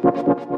¿Quieres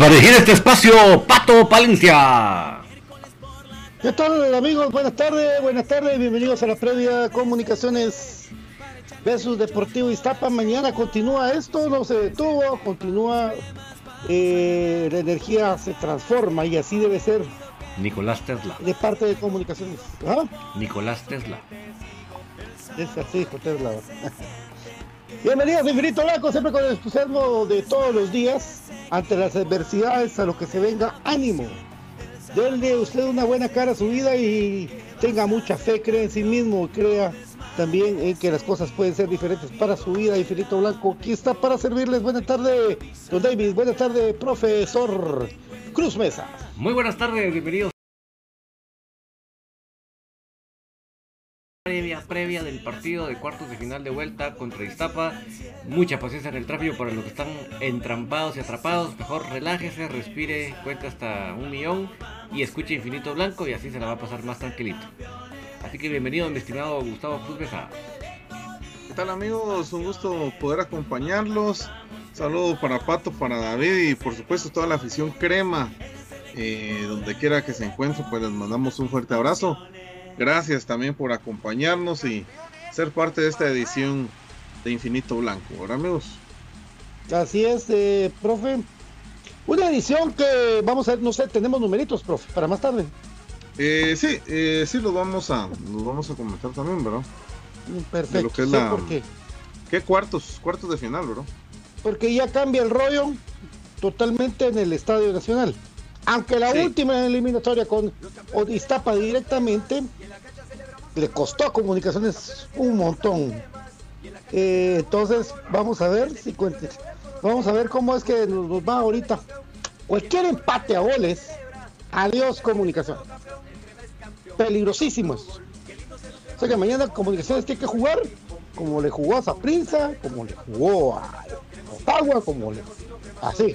Para dirigir este espacio, Pato Palencia. ¿Qué tal amigos? Buenas tardes, buenas tardes, bienvenidos a la previa Comunicaciones versus Deportivo Iztapa. Mañana continúa esto, no se detuvo, continúa, eh, la energía se transforma y así debe ser. Nicolás Tesla. De parte de Comunicaciones. ¿Ah? Nicolás Tesla. Es así, Tesla. Bienvenidos a Infinito Blanco, siempre con el entusiasmo de todos los días, ante las adversidades, a lo que se venga, ánimo. Denle usted una buena cara a su vida y tenga mucha fe, cree en sí mismo, crea también en que las cosas pueden ser diferentes para su vida. Infinito Blanco, aquí está para servirles. Buenas tardes, don David. Buenas tardes, profesor Cruz Mesa. Muy buenas tardes, bienvenidos. Previa, previa del partido de cuartos de final de vuelta contra Iztapa. Mucha paciencia en el tráfico para los que están entrampados y atrapados. Mejor relájese, respire, cuenta hasta un millón y escuche Infinito Blanco y así se la va a pasar más tranquilito. Así que bienvenido, mi estimado Gustavo Cruz Mesa. ¿Qué tal amigos? Un gusto poder acompañarlos. Saludo para Pato, para David y por supuesto toda la afición crema. Eh, donde quiera que se encuentre, pues les mandamos un fuerte abrazo. Gracias también por acompañarnos y ser parte de esta edición de Infinito Blanco. ¿Verdad amigos? Así es, eh, profe. Una edición que vamos a ver, no sé, tenemos numeritos, profe, para más tarde. Eh, sí, eh, sí los vamos a, los vamos a comentar también, ¿verdad? Perfecto. lo que es sí, la- porque, ¿Qué cuartos? Cuartos de final, ¿verdad? porque ya cambia el rollo totalmente en el Estadio Nacional. Aunque la Sí. última eliminatoria con Odistapa directamente le costó a Comunicaciones un montón. Eh, entonces, vamos a ver si cuentes. Vamos a ver cómo es que nos, va ahorita. Cualquier empate a goles, adiós Comunicación. Peligrosísimos. O sea que mañana Comunicaciones tiene que jugar como le jugó a Zaprinza, como le jugó a Otagua, como le. Así,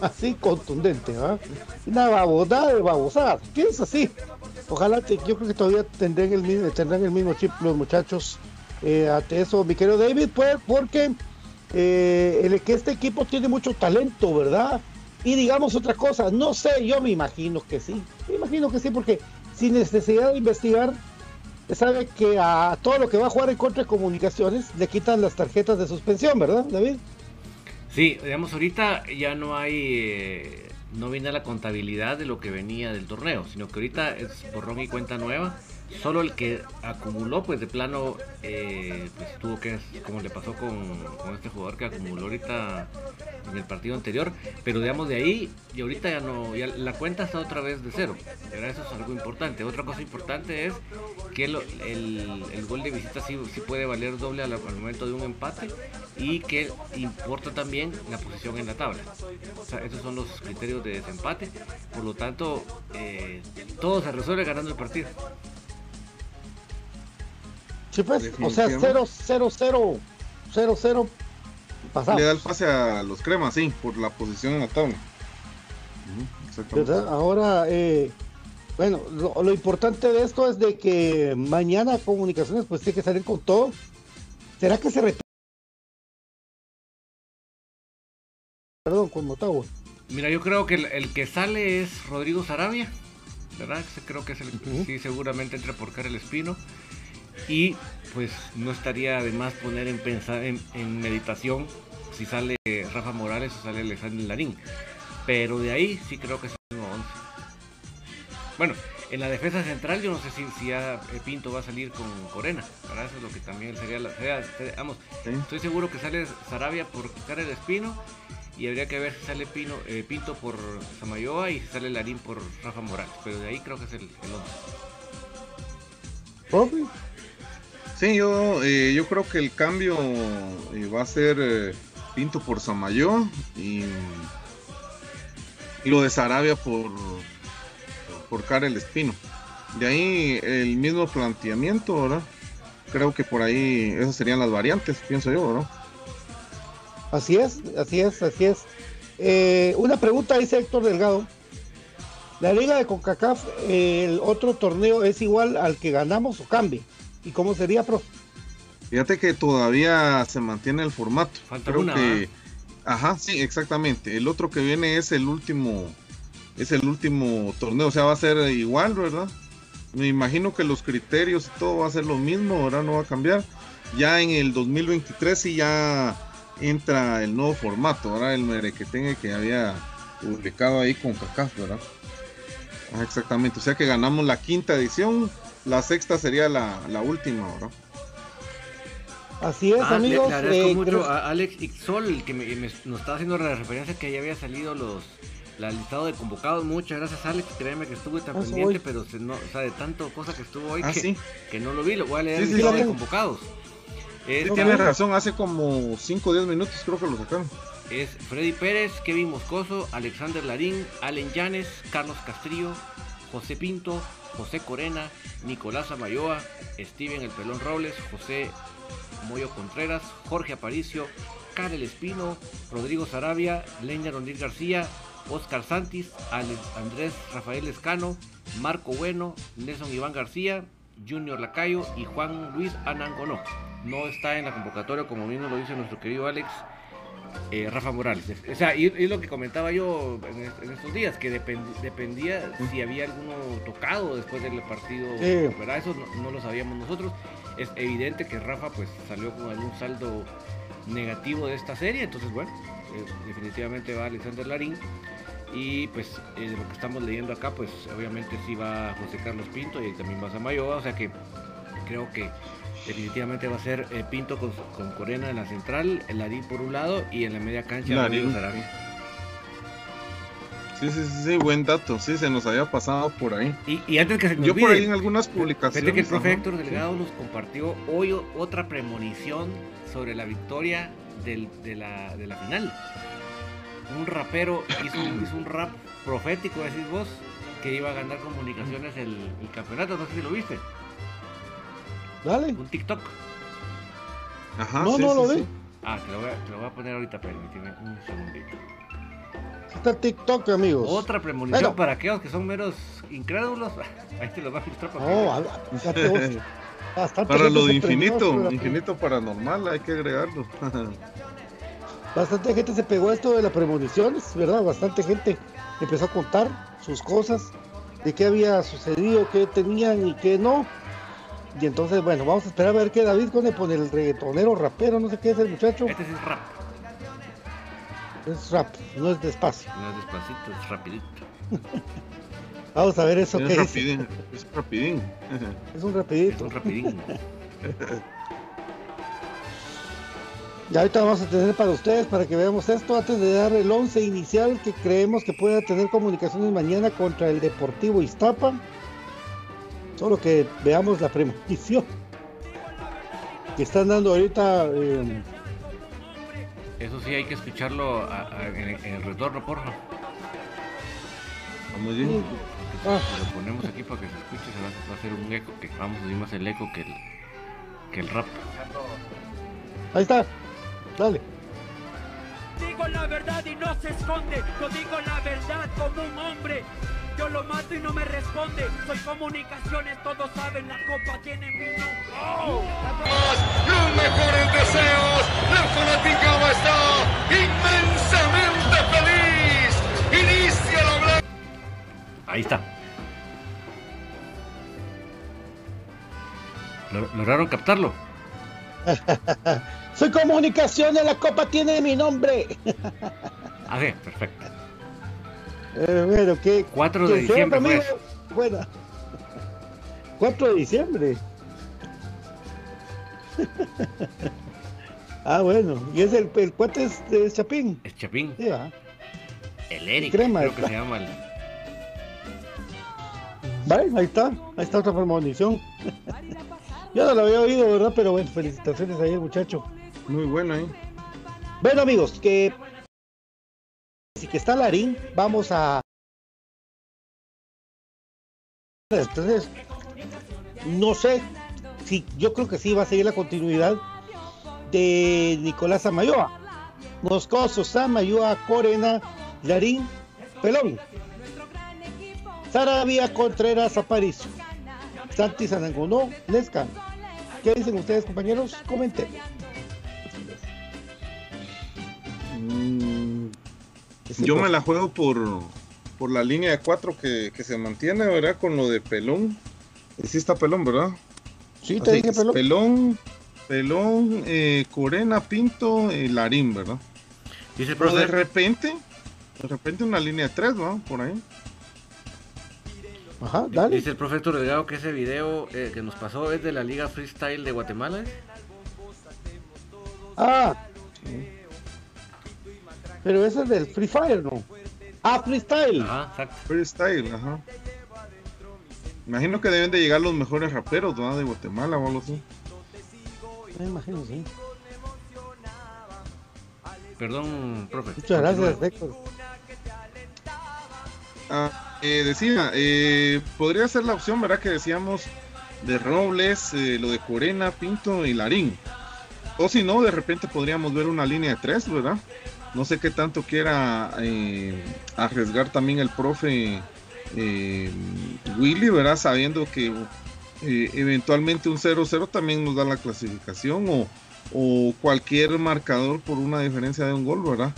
así contundente, ¿verdad? Una babosada de babosadas. Piensa así. Ojalá, que- yo creo que todavía tendrán el mismo, tendrán el mismo chip los muchachos. Eh, ante eso, mi querido David, pues, porque eh, el este equipo tiene mucho talento, ¿verdad? Y digamos otra cosa, no sé, yo me imagino que sí. Me imagino que sí, porque sin necesidad de investigar, sabe que a todo lo que va a jugar en contra de comunicaciones le quitan las tarjetas de suspensión, ¿verdad, David? Sí, digamos, ahorita ya no hay. eh, no viene la contabilidad de lo que venía del torneo, sino que ahorita es borrón y cuenta nueva. Solo el que acumuló, pues de plano, eh, pues tuvo que, como le pasó con, con este jugador que acumuló ahorita en el partido anterior, pero digamos de ahí, y ahorita ya no, ya la cuenta está otra vez de cero. Eso es algo importante. Otra cosa importante es que el, el gol de visita sí, sí puede valer doble al, momento de un empate y que importa también la posición en la tabla. Esos son los criterios de desempate. Por lo tanto, eh, todo se resuelve ganando el partido. Sí, pues, o sea, 0 0 0 0 0 pasamos. Le da el pase a los cremas, sí, por la posición en la tabla. ¿verdad? Ahora, eh, bueno, lo, lo importante de esto es de que mañana comunicaciones pues tiene que salir con todo. ¿Será que se retira? Perdón, con Motagua. Mira, yo creo que el, el que sale es Rodrigo Sarabia, ¿verdad? Creo que es el Ujú. sí, seguramente entra por Karel Espino. Y pues no estaría de más poner en pensar en, en meditación si sale Rafa Morales o sale Alexander Larín. Pero de ahí sí creo que es el mismo 11. Bueno, en la defensa central yo no sé si, si ya eh, Pinto va a salir con Corena, ¿verdad? Eso es lo que también sería la... sería- sería- vamos, Sí. Estoy seguro que sale Sarabia por Karel Espino y habría que ver si sale Pino, eh, Pinto por Samayoa y si sale Larín por Rafa Morales. Pero de ahí creo que es el, el 11. Sí, yo, eh, yo creo que el cambio eh, va a ser eh, Pinto por Samayo y, lo de Sarabia por, por Karel Espino. De ahí el mismo planteamiento, ¿verdad? Creo que por ahí esas serían las variantes, pienso yo, ¿verdad? Así es, así es, así es. Una pregunta dice Héctor Delgado. La liga de CONCACAF, el otro torneo es igual al que ganamos o cambia. ¿Y cómo sería, profe? Fíjate que todavía se mantiene el formato. Falta Creo una, que, ajá, sí, exactamente. El otro que viene es el último, es el último torneo, o sea, va a ser igual, ¿verdad? me imagino que los criterios y todo va a ser lo mismo, ahora no va a cambiar. Ya en el 2023 sí ya entra el nuevo formato, ahora el merequetengue que había publicado ahí con CACAF, ¿verdad? Ah, exactamente, o sea que ganamos la quinta edición, la sexta sería la, la última, ¿verdad? Así es, Ah, le- amigos. Le, agradezco eh, mucho creo- a Alex Ixol, que me, me- nos estaba haciendo la referencia que ya había salido los la listado de convocados. Muchas gracias, Alex. Créeme que estuve tan Eso pendiente, voy. pero se no, o sea, de tanto cosa que estuvo hoy Ah, que, sí. que no lo vi. Lo voy a leer Sí, el sí, listado sí. de convocados. Es, Sí, tienes razón, hace como 5 o 10 minutos creo que lo sacaron. es Freddy Pérez, Kevin Moscoso, Alexander Larín, Allen Llanes, Carlos Castrillo, José Pinto, José Corena, Nicolás Amayoa, Steven El Pelón Robles, José Moyo Contreras, Jorge Aparicio, Karel Espino, Rodrigo Sarabia, Leña Rondir García, Oscar Santis, Andrés Rafael Escano, Marco Bueno, Nelson Iván García, Junior Lacayo y Juan Luis Anangonó. No está en la convocatoria, como bien lo dice nuestro querido Alex, eh, Rafa Morales. O sea, y, y lo que comentaba yo en, est- en estos días, que depend- dependía si había alguno tocado después del partido, Sí. ¿verdad? Eso no, no lo sabíamos nosotros. Es evidente que Rafa pues salió con algún saldo negativo de esta serie, entonces bueno, eh, definitivamente va Alexander Larín. Y pues eh, de lo que estamos leyendo acá, pues obviamente sí va José Carlos Pinto y también va Samayoa, o sea que creo que definitivamente va a ser eh, Pinto con, con Corena en la central, el Larín por un lado y en la media cancha. Rodrigo Sarabia. Sí, sí, sí, sí, buen dato. Sí, se nos había pasado por ahí. Y, y antes que se me Yo olvide, por ahí en algunas fíjate publicaciones. que el profe ajá. Héctor Delgado nos compartió hoy otra premonición sobre la victoria del- de, la, de la final. Un rapero hizo, un- hizo un rap profético, decís vos, que iba a ganar comunicaciones el, el campeonato, no sé si lo viste, Dale. un TikTok. Ajá, No, sí, no sí, lo sí. vi. Ah, te lo voy a, te lo voy a poner ahorita, permíteme un segundito. Está TikTok, amigos. Otra premonición Bueno. para aquellos que son meros incrédulos. Ahí te lo voy a filtrar para que No, fíjate vos. Bastante Para lo de infinito, infinito paranormal, hay que agregarlo. Bastante gente se pegó a esto de las premoniciones, ¿verdad? Bastante gente empezó a contar sus cosas, de qué había sucedido, qué tenían y qué no. Y entonces, bueno, vamos a esperar a ver qué David Cone pone el reggaetonero, rapero, no sé qué es el muchacho. Este sí es rap, Es rap, no es despacio. no es despacito, es rapidito. Vamos a ver eso es qué es. rapidín, es rapidín. Es un Es rapidito. un rapidín. Y ahorita vamos a tener para ustedes, para que veamos esto, antes de dar el 11 inicial que creemos que pueda tener comunicaciones mañana contra el Deportivo Iztapa. Solo que veamos la premonición que están dando ahorita. eh, Eso sí hay que escucharlo a- a- en, en el retorno, porfa. Vamos bien. ah, Si lo ponemos aquí para que se escuche, se va, va a hacer un eco, que vamos a oír más el eco que el, que el rap. ahí está, dale. Digo la verdad y no se esconde. Yo digo la verdad como un hombre. Yo lo mato y no me responde. Soy comunicaciones, todos saben, la copa tiene mi nombre. ¡Oh! Los mejores deseos. La fanaticada está inmensamente feliz. Inicia la blanca. Ahí está. Lo- ¿Lograron captarlo? Soy comunicaciones, la copa tiene mi nombre. Ah, sí, perfecto. Eh, bueno, ¿qué? 4 de qué feo, diciembre amigo. Buena. 4 de diciembre. ah, bueno. Y es el, el cuate es de Chapín. Es Chapín. Sí, va. El Eric, Crema, creo que está. se llama el... Vale, ahí está. Ahí está otra premonición. Yo no lo había oído, ¿verdad? Pero bueno, felicitaciones ahí muchacho. Muy bueno, ¿eh? Bueno, amigos, que. Si que está Larín, vamos a. Entonces, no sé si yo creo que sí va a seguir la continuidad de Nicolás Amayoa. Moscoso, Samayoa, Corena, Larín, Pelón. Sarabia, Contreras, Aparicio. Santi Sanangonó, Lescan. ¿Qué dicen ustedes, compañeros? Comenten. Mm, Yo por- me la juego por, por la línea de cuatro que, que se mantiene, ¿verdad? Con lo de Pelón. Sí está pelón, ¿verdad? Sí, te dije pelón. Pelón, pelón, eh, Corena, Pinto, y Larín, ¿verdad? Dice el Pero de repente, de repente una línea de tres, ¿no? Por ahí. Ajá, dale. dice el profe Héctor Delgado que ese video eh, que nos pasó es de la Liga Freestyle de Guatemala. ¿eh? Ah. Pero ese es del Free Fire, ¿no? Ah, Freestyle. Exacto. Freestyle, ajá. Imagino que deben de llegar los mejores raperos, ¿no? De Guatemala o algo así. Me imagino, sí. Perdón, profe. Muchas gracias, Héctor. Ah, eh, decía, eh, podría ser la opción, ¿verdad? Que decíamos de Robles, eh, lo de Corena, Pinto y Larín. O si no, de repente podríamos ver una línea de tres, ¿verdad? No sé qué tanto quiera eh, arriesgar también el profe eh, Willy, ¿verdad? Sabiendo que eh, eventualmente un 0-0 también nos da la clasificación o, cualquier marcador por una diferencia de un gol, ¿verdad?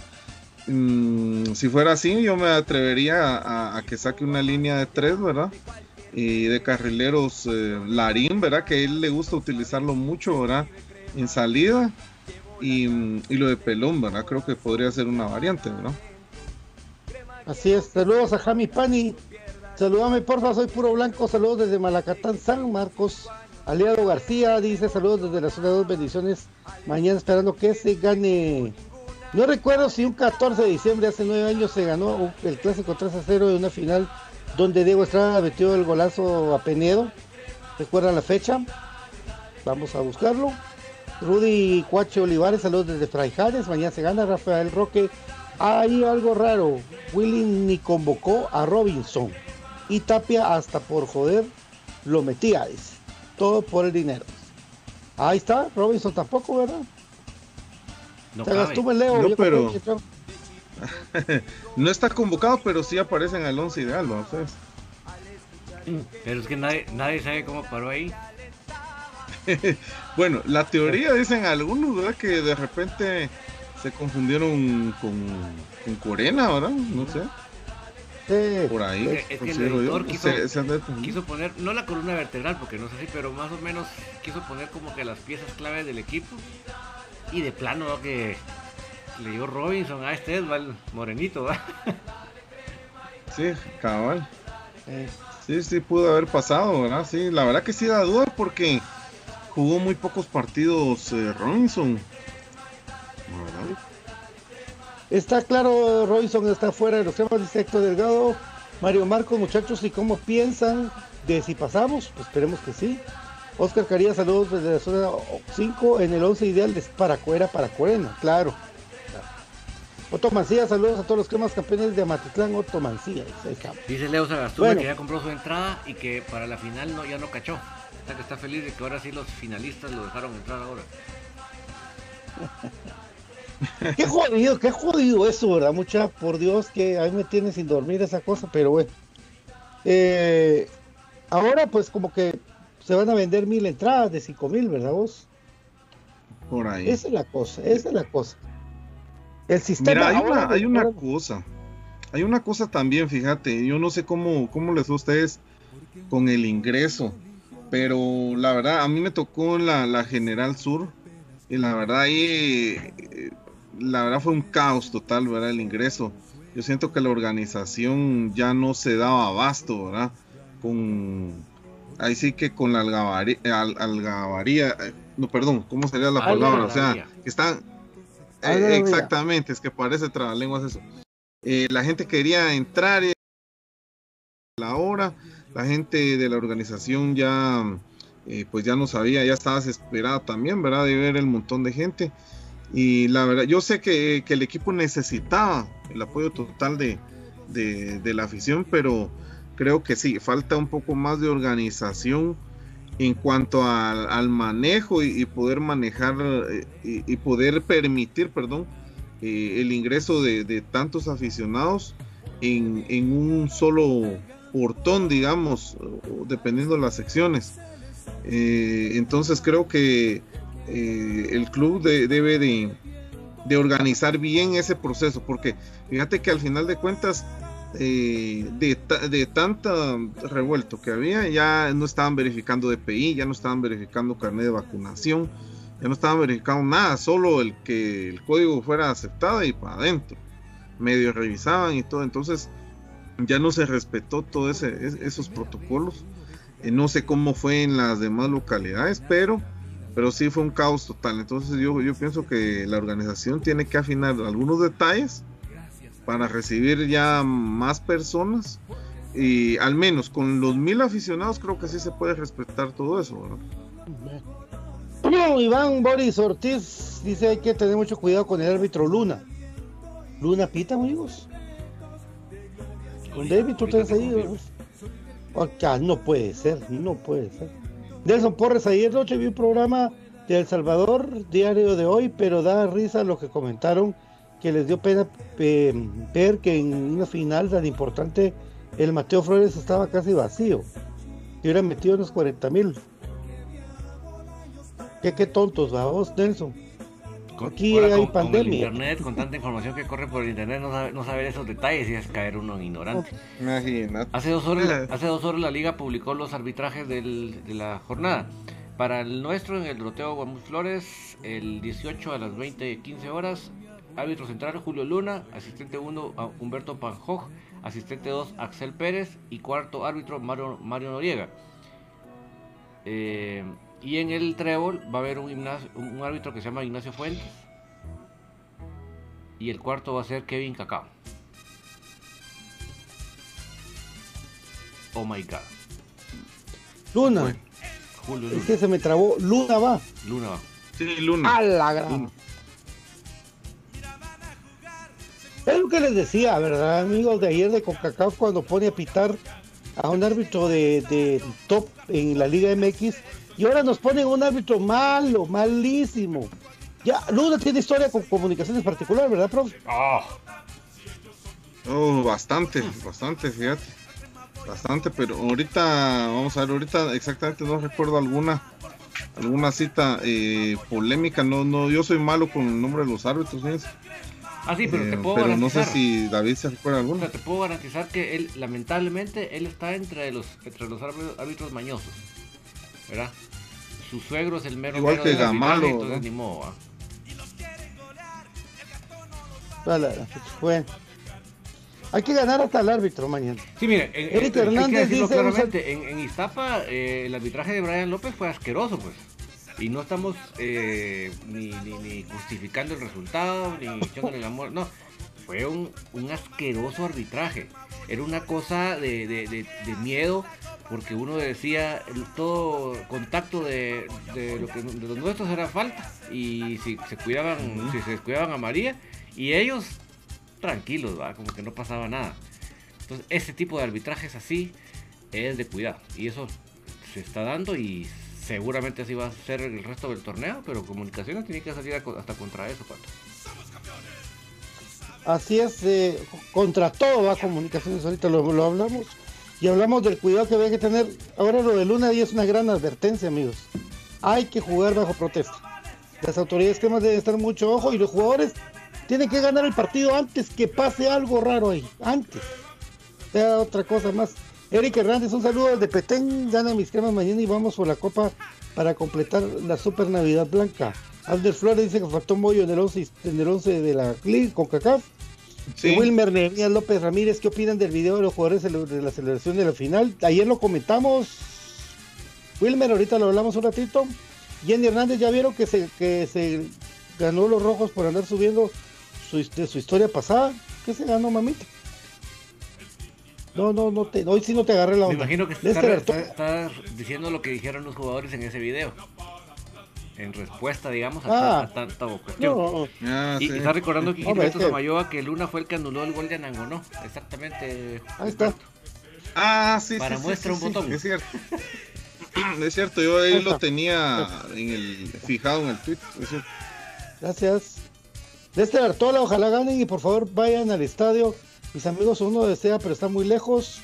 Mm, si fuera así, yo me atrevería a, que saque una línea de tres, ¿verdad? Y de carrileros eh, Larín, ¿verdad? Que él le gusta utilizarlo mucho, ¿verdad? En salida. Y, lo de Pelón, ¿verdad? Creo que podría ser una variante, ¿verdad? Así es, saludos a Jami Pani. Saludame, porfa, soy puro blanco. Saludos desde Malacatán, San Marcos. Aliado García dice saludos desde la zona 2, bendiciones. Mañana esperando que se gane. No recuerdo si un 14 de diciembre, hace nueve años, se ganó el clásico 3 a 0 de una final donde Diego Estrada metió el golazo a Penedo. ¿Recuerdan la fecha? Vamos a buscarlo. Rudy Cuache Olivares, saludos desde Fraijares. Mañana se gana Rafael Roque. Hay algo raro. Willy ni convocó a Robinson. Y Tapia hasta por joder lo metía, dice. Todo por el dinero. Ahí está, Robinson tampoco, ¿verdad? No Te gastó el Leo. No, pero- No está convocado, pero sí aparece en el 11 ideal, ¿no? Pero es que nadie, nadie sabe cómo paró ahí. Bueno, la teoría dicen algunos, ¿verdad? Que de repente se confundieron con, con Corena, ¿verdad? No sé, Sí. por ahí. Es que el considero yo. editor quiso- Se- se han de- Quiso poner, no la columna vertebral, porque no sé si, pero más o menos quiso poner como que las piezas claves del equipo. Y de plano, ¿no? que le dio Robinson a este Edval Morenito, ¿va? Sí, cabal. Sí, sí, pudo haber pasado, ¿verdad? Sí, la verdad que sí da duda porque jugó muy pocos partidos eh, Robinson. ¿Verdad? Está claro, Robinson está fuera de los temas, dice Héctor Delgado. Mario Marcos, muchachos, ¿y cómo piensan de si pasamos? Pues esperemos que sí. Oscar Carías, saludos desde la zona 5 en el 11 ideal de Paracuera para Corena, claro. Otto Mancilla, saludos a todos los cremas campeones de Amatitlán, Otto Mancilla. dice, Leo Sagastume Bueno. que ya compró su entrada y que para la final no, ya no cachó. Está que está feliz de que ahora sí los finalistas lo dejaron entrar ahora. Qué jodido, qué jodido eso, ¿verdad? Mucha, por Dios, que a mí me tiene sin dormir esa cosa, pero bueno. Eh, ahora pues como que se van a vender mil entradas de cinco mil, ¿verdad vos? Por ahí. Esa es la cosa, esa es la cosa. El sistema. Mira, hay ahora- una, hay una ahora- cosa. Hay una cosa también, fíjate. Yo no sé cómo, cómo les fue a ustedes con el ingreso. Pero la verdad, a mí me tocó la, la General Sur. Y la verdad ahí, eh, la verdad fue un caos total, ¿verdad? El ingreso. Yo siento que la organización ya no se daba abasto, ¿verdad? Con, ahí sí que con la algabarí- al- algabaría, eh, no, perdón, ¿cómo sería la palabra? O sea, que están, eh, exactamente, es que parece trabalenguas eso. Eh, la gente quería entrar y la hora, la gente de la organización ya, eh, pues ya no sabía, ya estaba desesperada también, ¿verdad? De ver el montón de gente. Y la verdad, yo sé que, que el equipo necesitaba el apoyo total de, de, la afición, pero creo que sí, falta un poco más de organización en cuanto al, al manejo y, poder manejar eh, y, y poder permitir, perdón, eh, el ingreso de, de tantos aficionados en, en un solo portón, digamos, dependiendo de las secciones. Eh, entonces creo que eh, el club de- debe de, de organizar bien ese proceso, porque fíjate que al final de cuentas eh, de, de tanta revuelto que había, ya no estaban verificando DPI, ya no estaban verificando carnet de vacunación, ya no estaban verificando nada, solo el que el código fuera aceptado y para adentro. Medio revisaban y todo, entonces ya no se respetó todos esos protocolos. Eh, no sé cómo fue en las demás localidades, pero, pero sí fue un caos total. Entonces yo, yo pienso que la organización tiene que afinar algunos detalles para recibir ya más personas y al menos con los mil aficionados creo que sí se puede respetar todo eso. Iván Boris Ortiz dice hay que tener mucho cuidado con el árbitro Luna. Luna pita, amigos. Con David, tú estás ahí. Acá no puede ser, no puede ser. Nelson Porres, ayer noche vi un programa de El Salvador, diario de hoy, pero da risa lo que comentaron que les dio pena ver que en una final tan importante el Mateo Flores estaba casi vacío. Y hubiera metido unos 40 mil. ¿Qué, qué tontos, vamos, Nelson. Aquí hay pandemia. Con internet, con tanta información que corre por el internet, no, saber esos detalles y es caer uno en ignorante. Hace dos, horas, hace dos horas la liga publicó los arbitrajes del, de la jornada. Para el nuestro, en el Roteo Guamus Flores, el 18 a las 20 15 horas, árbitro central Julio Luna, asistente 1 Humberto Panjoj, asistente 2 Axel Pérez y cuarto árbitro Mario, Mario Noriega. Eh, y en el trébol va a haber un, un árbitro que se llama Ignacio Fuentes. Y el cuarto va a ser Kevin Cacao. Oh my god. Luna. Julio Luna. Es que se me trabó. Luna va. Luna va. Sí, Luna. A la gran. Es lo que les decía, ¿verdad, amigos de ayer de CONCACAF cuando pone a pitar a un árbitro de, top en la Liga MX y ahora nos ponen un árbitro malo, malísimo. Ya, Luna tiene historia con comunicaciones particular, ¿verdad, profe? Ah. Oh, bastante, bastante, fíjate. Bastante, pero ahorita, vamos a ver, ahorita exactamente no recuerdo alguna alguna cita eh, polémica. No, no, yo soy malo con el nombre de los árbitros, ¿sí? Ah, sí, pero te eh, puedo pero no sé si David se recuerda alguno. te puedo garantizar que él, lamentablemente, él está entre los, entre los árbitros mañosos. ¿Verdad? Su suegro es el mero Igual que Gamalo. Entonces ni modo, Bueno. Hay que ganar hasta el árbitro mañana. Sí, mire, Eric Hernández dice claramente, en, en Iztapa eh, el arbitraje de Brian López fue asqueroso, pues. Y no estamos eh, ni, ni, justificando el resultado, ni echándole el amor, no. Fue un, un asqueroso arbitraje. Era una cosa de, de, de, miedo, porque uno decía todo contacto de, de, lo que, de los nuestros era falta. Y si se cuidaban, si se descuidaban a María, y ellos tranquilos, ¿va? como que no pasaba nada. Entonces, ese tipo de arbitrajes así es de cuidado. Y eso se está dando y seguramente así va a ser el resto del torneo, pero Comunicaciones tiene que salir hasta contra eso, Pato. Así es, eh, contra todo va Comunicaciones, ahorita lo, hablamos. Y hablamos del cuidado que hay que tener. Ahora lo de Luna y es una gran advertencia, amigos. Hay que jugar bajo protesta. Las autoridades que deben estar mucho ojo y los jugadores tienen que ganar el partido antes que pase algo raro ahí. Antes. Sea otra cosa más. Eric Hernández, un saludo de Petén, gana mis cremas mañana y vamos por la copa para completar la super Navidad Blanca. Alder Flores dice que faltó un bollo en el 11, en el 11 de la CLI con CACAF. Wilmer Nehemías López Ramírez, ¿qué opinan del video de los jugadores de la celebración de la final? Ayer lo comentamos. Wilmer, ahorita lo hablamos un ratito. Jenny Hernández, ¿ya vieron que se, que se ganó los rojos por andar subiendo su, su historia pasada? ¿Qué se ganó, mamita? No, no, no te, hoy sí no te agarré la onda. Me imagino que estás diciendo lo que dijeron los jugadores en ese video. En respuesta, digamos, a, ah, tanta cuestión. Ah, y, está recordando que Gilberto Samayoa que Luna fue el que anuló el gol de Anangonó. Exactamente. Ahí está. Ah, sí, Para sí, muestra un botón. Es cierto. es cierto, yo ahí lo tenía en el, fijado en el tweet. Gracias. De este Artola, ojalá ganen y por favor vayan al estadio mis amigos, uno desea, pero está muy lejos.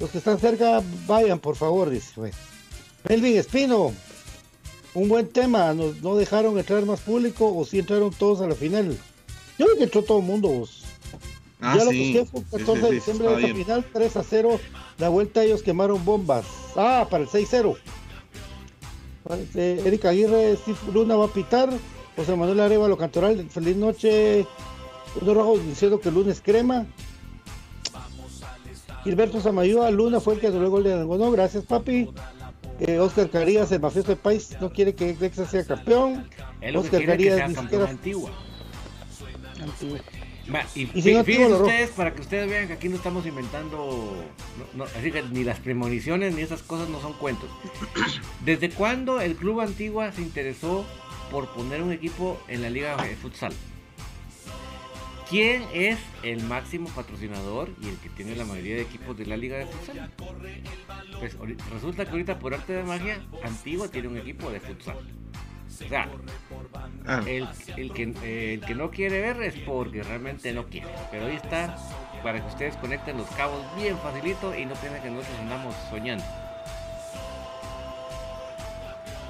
Los que están cerca, vayan, por favor, dice. Melvin Espino, un buen tema. ¿No, dejaron entrar más público o si entraron todos a la final? Yo creo que entró todo el mundo, vos. Ah, ya lo sí. busqué, fue el Sí, 14 sí, de sí, diciembre de bien. final, 3 a 0. La vuelta ellos quemaron bombas. Ah, para el 6-0. Parece, Erika Aguirre, Steve Luna va a pitar. José Manuel Arevalo Cantoral, feliz noche. Uno rojo diciendo que el lunes crema. Gilberto Zamayúa, Luna fue el que luego el de Algodón. Gracias, papi. Eh, Oscar Carías, el mafioso de país, no quiere que Lexa sea campeón. Que Oscar quiere que Carías sea ni campeón siquiera- antigua. Antiguo. Va, y, Y fí- si no, fíjense ustedes, para que ustedes vean que aquí no estamos inventando, no- no, así que ni las premoniciones ni esas cosas no son cuentos. ¿Desde cuándo el Club Antigua se interesó por poner un equipo en la Liga de Futsal? ¿Quién es el máximo patrocinador y el que tiene la mayoría de equipos de la Liga de Futsal? Pues resulta que ahorita por arte de magia, Antigua tiene un equipo de futsal. O sea, Ah, el, el que, el que no quiere ver es porque realmente no quiere. Pero ahí está para que ustedes conecten los cabos bien facilito y no piensen que nosotros andamos soñando.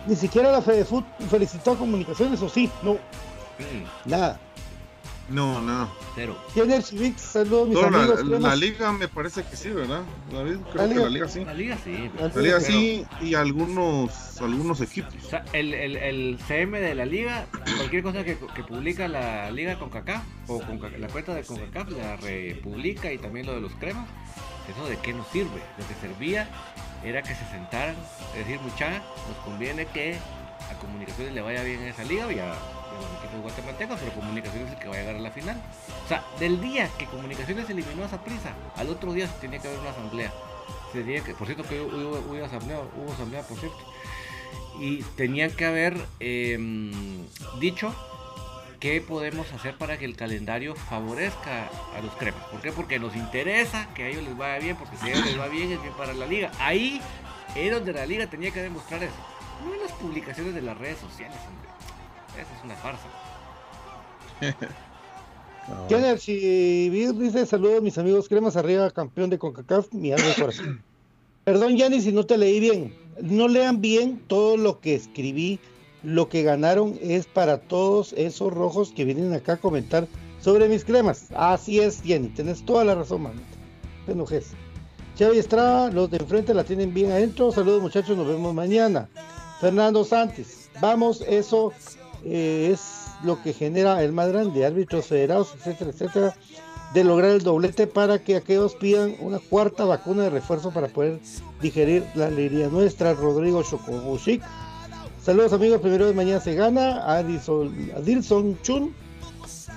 Ni siquiera la FedeFut felicitó a Comunicaciones, o sí, no, Mm, nada. No, no. cero. Tiene el Civic, saludos mis Toda la, amigos. la liga me parece que sí, ¿verdad? David, creo La que liga. la liga sí. La liga sí. La La liga Pero- sí y algunos algunos equipos. O sea, el, el, el CM de la liga, cualquier cosa que, que publica la liga con o con la cuenta de CONCACAF la republica y también lo de los cremas, ¿eso de qué nos sirve? Lo que servía era que se sentaran, es decir, mucha, nos conviene que a Comunicaciones le vaya bien en esa liga y a pero Comunicaciones es el que va a llegar a la final. O sea, del día que Comunicaciones eliminó a Saprissa, al otro día se tenía que haber una asamblea. Tenía que, por cierto que hubo asamblea, hubo asamblea, por cierto y tenían que haber em, dicho qué podemos hacer para que el calendario favorezca a los cremas. ¿Por qué? Porque nos interesa que a ellos les vaya bien, porque si a ellos les va bien es bien para la liga. Ahí es donde la liga tenía que demostrar eso. No en las publicaciones de las redes sociales, hombre. Esa es una farsa. Kenner Chivir dice saludos mis amigos cremas arriba campeón de CONCACAF mi alma de corazón. Perdón Yanni si no te leí bien. No lean bien todo lo que escribí. Lo que ganaron es para todos esos rojos que vienen acá a comentar sobre mis cremas. Así es Jenny tenés toda la razón man. Te enojes. Xavi Estrada los de enfrente la tienen bien adentro. Saludos muchachos nos vemos mañana. Fernando Santos vamos eso eh, es lo que genera el más grande, árbitros federados, etcétera, etcétera, de lograr el doblete para que aquellos pidan una cuarta vacuna de refuerzo para poder digerir la alegría nuestra. Rodrigo Chocobushik. Saludos amigos, primero de mañana se gana. A Adilson Chun.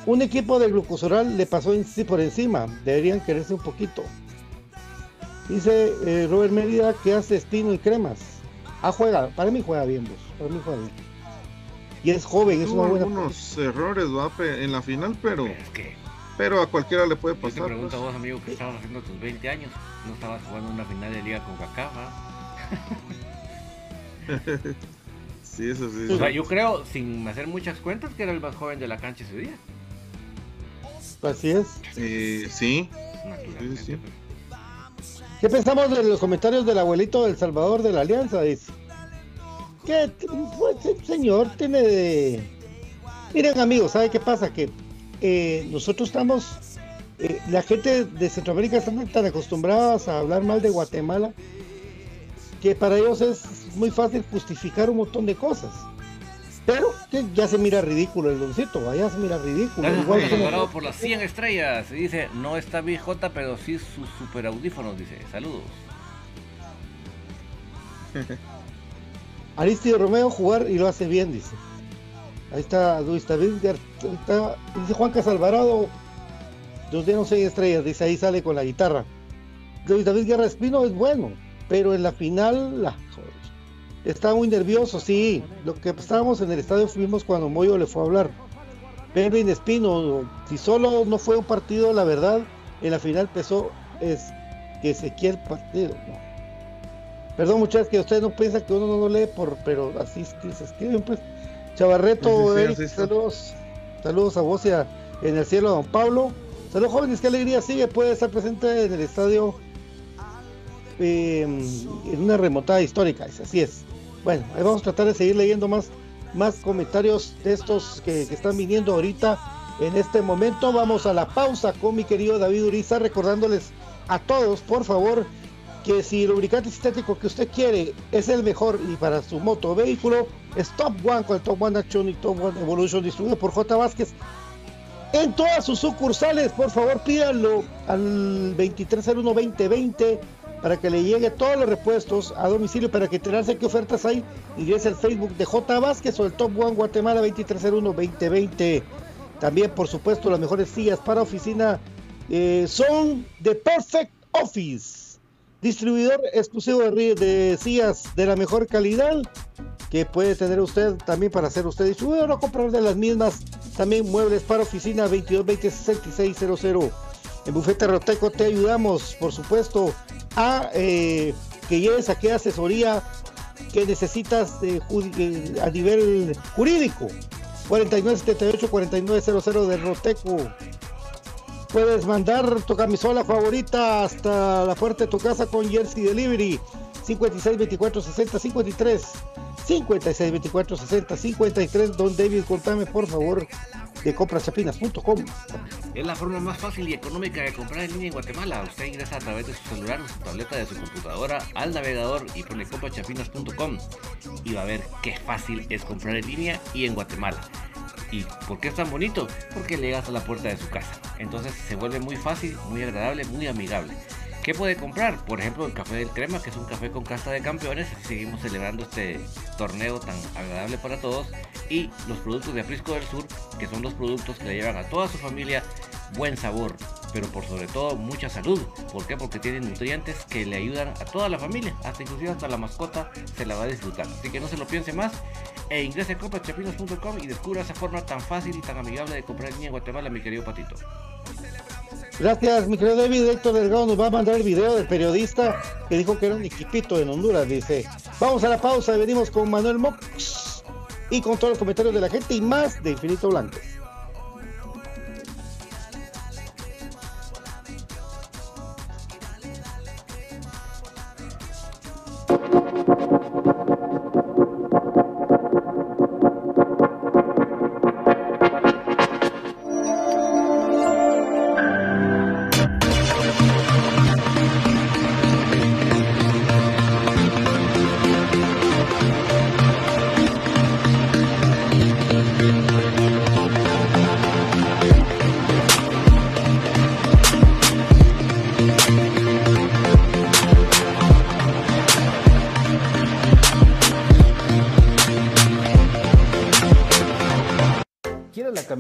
Un equipo de glucosural le pasó por encima. Deberían quererse un poquito. Dice eh, Robert Mérida que hace Espino y Cremas. Ah, juega, para mí juega bien, vos. Para mí juega bien. Y es joven, es una buena. algunos errores ¿va? En la final, pero Pero es que pero a cualquiera le puede yo te pasar. pregunto a pues. vos, amigo, ¿qué estabas haciendo a tus 20 años? ¿No estabas jugando una final de liga con CACAF? Sí, eso sí. O sea, yo creo, sin hacer muchas cuentas, que era el más joven de la cancha ese día. Así es. Eh, sí. Sí, sí. pues. ¿Qué pensamos de los comentarios del abuelito del Salvador de la Alianza? Dice. Que el señor tiene de... Miren amigos, ¿sabe qué pasa? Que eh, nosotros estamos... eh, la gente de Centroamérica están tan acostumbradas a hablar mal de Guatemala que para ellos es muy fácil justificar un montón de cosas. Pero que ya se mira ridículo el doncito, allá se mira ridículo. Gracias Igual Jorge como- Alvarado por las 100 estrellas. Y dice, no está BJ, pero sí sus super audífonos. Dice, saludos. Aristide Romeo jugar y lo hace bien, dice. Ahí está Luis David, está, dice Juan Casalvarado, nos dieron seis estrellas, dice ahí sale con la guitarra. Luis David Guerra Espino es bueno, pero en la final está muy nervioso, sí. Lo que estábamos en el estadio fuimos cuando Moyo le fue a hablar. Pervin Espino, si solo no fue un partido, la verdad, en la final pesó es que Ezequiel partido. no. Perdón muchachos que ustedes no piensan que uno no lo lee por, pero así es que se escriben pues. Chavarreto, Sí, sí, sí, Eric, así está. saludos, saludos a vos y a- en el cielo, don Pablo. Saludos jóvenes, qué alegría sigue, puede estar presente en el estadio eh, en una remontada histórica, es- así es. Bueno, ahí vamos a tratar de seguir leyendo más, más comentarios de estos que, que están viniendo ahorita En este momento vamos a la pausa con mi querido David Uriza, recordándoles a todos, por favor, que si el lubricante sintético que usted quiere es el mejor y para su moto o vehículo, es Top One con el Top One Action y Top One Evolution distribuido por J. Vázquez. En todas sus sucursales, por favor, pídanlo al 2301-2020 para que le llegue todos los repuestos a domicilio para que enterarse qué ofertas hay. Ingrese al Facebook de J. Vázquez o el Top One Guatemala 2301-2020. También, por supuesto, las mejores sillas para oficina eh, son de Perfect Office, distribuidor exclusivo de, de, sillas de la mejor calidad que puede tener usted también para hacer usted distribuidor o comprar de las mismas. También muebles para oficina 2220 En Bufete Roteco te ayudamos, por supuesto, a eh, que lleves aquella asesoría que necesitas eh, a nivel jurídico. 4978-4900 de Roteco. Puedes mandar tu camisola favorita hasta la puerta de tu casa con Jersey Delivery. 56 24 60 53 56 24 60 53 Don David contame por favor de es la forma más fácil y económica de comprar en línea en Guatemala. Usted ingresa a través de su celular o su tableta de su computadora al navegador y pone compraschapinas.com y va a ver qué fácil es comprar en línea y en Guatemala. ¿Y por qué es tan bonito? Porque llegas a la puerta de su casa. Entonces se vuelve muy fácil, muy agradable, muy amigable. ¿Qué puede comprar? Por ejemplo, el café del crema, que es un café con casta de campeones. Seguimos celebrando este torneo tan agradable para todos. Y los productos de Aprisco del Sur, que son los productos que le llevan a toda su familia buen sabor, pero por sobre todo mucha salud. ¿Por qué? Porque tienen nutrientes que le ayudan a toda la familia, hasta inclusive hasta la mascota se la va a disfrutar. Así que no se lo piense más e ingrese a copachapinos.com y descubra esa forma tan fácil y tan amigable de comprar en Guatemala, mi querido Patito. Gracias, mi querido David. Héctor Delgado nos va a mandar el video del periodista que dijo que era un equipito en Honduras. Dice: Vamos a la pausa y venimos con Manuel Mox y con todos los comentarios de la gente y más de Infinito Blanco.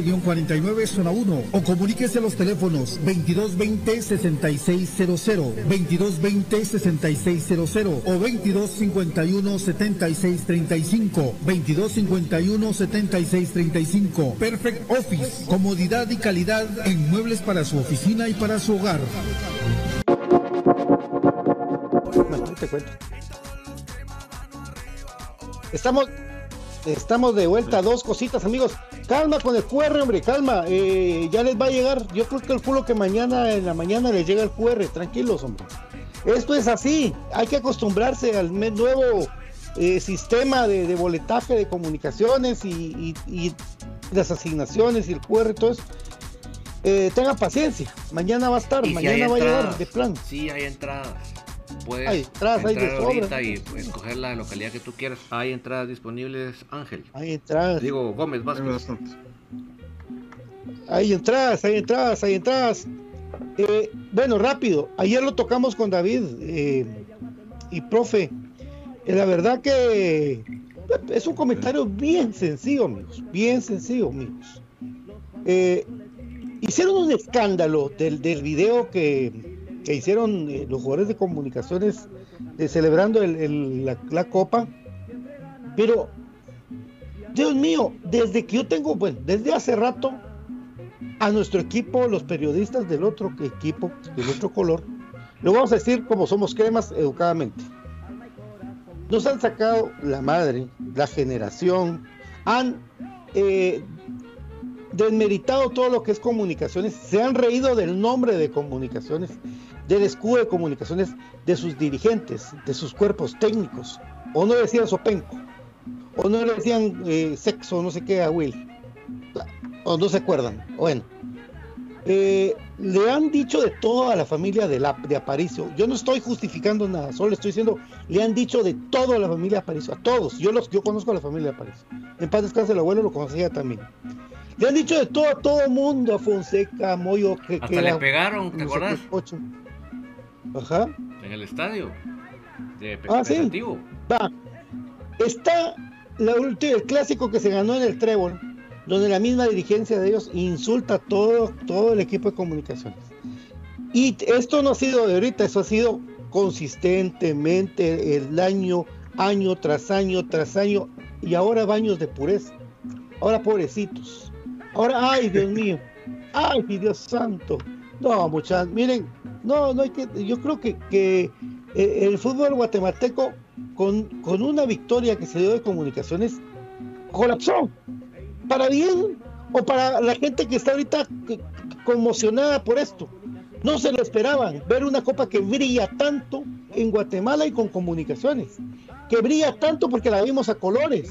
49 zona 1 o comuníquese a los teléfonos 2220-6600, 2220-6600 o 2251-7635, 2251-7635. Perfect Office, comodidad y calidad en muebles para su oficina y para su hogar. te cuento. Estamos, estamos de vuelta. Dos cositas, amigos. Calma con el QR, hombre, calma. Eh, ya les va a llegar. Yo creo que el culo que mañana en la mañana les llega el QR. Tranquilos, hombre. Esto es así. Hay que acostumbrarse al nuevo eh, sistema de, boletaje de comunicaciones y, las asignaciones y el QR. Entonces, eh, tenga paciencia. Mañana va a estar, mañana va a llegar de plan. Sí, hay entradas. Puedes hay entradas, hay de ahorita y escoger la localidad que tú quieras. Hay entradas disponibles, Ángel. Hay entradas. Digo, Gómez Vázquez. Hay entradas, hay entradas, hay entradas. Eh, bueno, rápido. Ayer lo tocamos con David eh, y profe. Eh, la verdad que es un comentario bien sencillo, amigos. Bien sencillo, amigos. hicieron un escándalo del, del video que que hicieron eh, los jugadores de comunicaciones eh, celebrando la, copa. Pero, Dios mío, desde que yo tengo, bueno, desde hace rato, a nuestro equipo, los periodistas del otro equipo, del otro color, lo vamos a decir como somos cremas educadamente. Nos han sacado la madre, la generación, han eh, desmeritado todo lo que es comunicaciones, se han reído del nombre de comunicaciones, del escudo de comunicaciones de sus dirigentes, de sus cuerpos técnicos. O no decían Sopenco, o no le decían eh, sexo, no sé qué a Will, o no se acuerdan. Bueno, eh, le han dicho de todo a la familia de, la, de Aparicio. Yo no estoy justificando nada, solo estoy diciendo, le han dicho de todo a la familia de Aparicio, a todos. Yo los, yo conozco a la familia de Aparicio. En paz descanse el abuelo, lo conocía también. Le han dicho de todo a todo mundo, a Fonseca, a Moyo, que, Hasta le pegaron, ¿te acuerdas? Ajá. En el estadio. De ah, sí. Va. Está la, el clásico que se ganó en el Trébol, donde la misma dirigencia de ellos insulta a todo, todo el equipo de comunicaciones. Y esto no ha sido de ahorita, eso ha sido consistentemente el año, año tras año tras año, y ahora baños de pureza. Ahora pobrecitos. Ahora, ay Dios mío, ay Dios santo. No, muchachos, miren, no, no hay que, yo creo que, que eh, el fútbol guatemalteco, con, con una victoria que se dio de comunicaciones, colapsó. Para bien o para la gente que está ahorita conmocionada por esto. No se lo esperaban, ver una copa que brilla tanto en Guatemala y con comunicaciones, que brilla tanto porque la vimos a colores,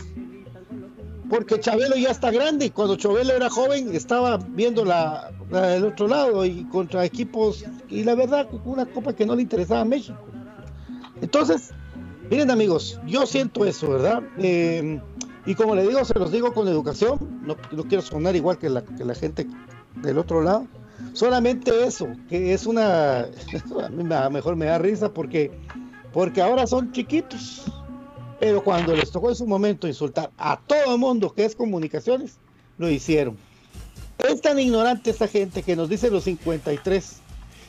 porque Chabelo ya está grande cuando Chabelo era joven estaba viendo la, del otro lado y contra equipos y la verdad una copa que no le interesaba a México. Entonces, miren amigos, yo siento eso, ¿verdad? Eh, y como le digo, se los digo con educación, no, quiero sonar igual que la, que la gente del otro lado, solamente eso, que es una, a mí mejor me da risa porque, porque ahora son chiquitos, pero cuando les tocó en su momento insultar a todo el mundo que es comunicaciones, lo hicieron. Es tan ignorante esta gente que nos dice los 53.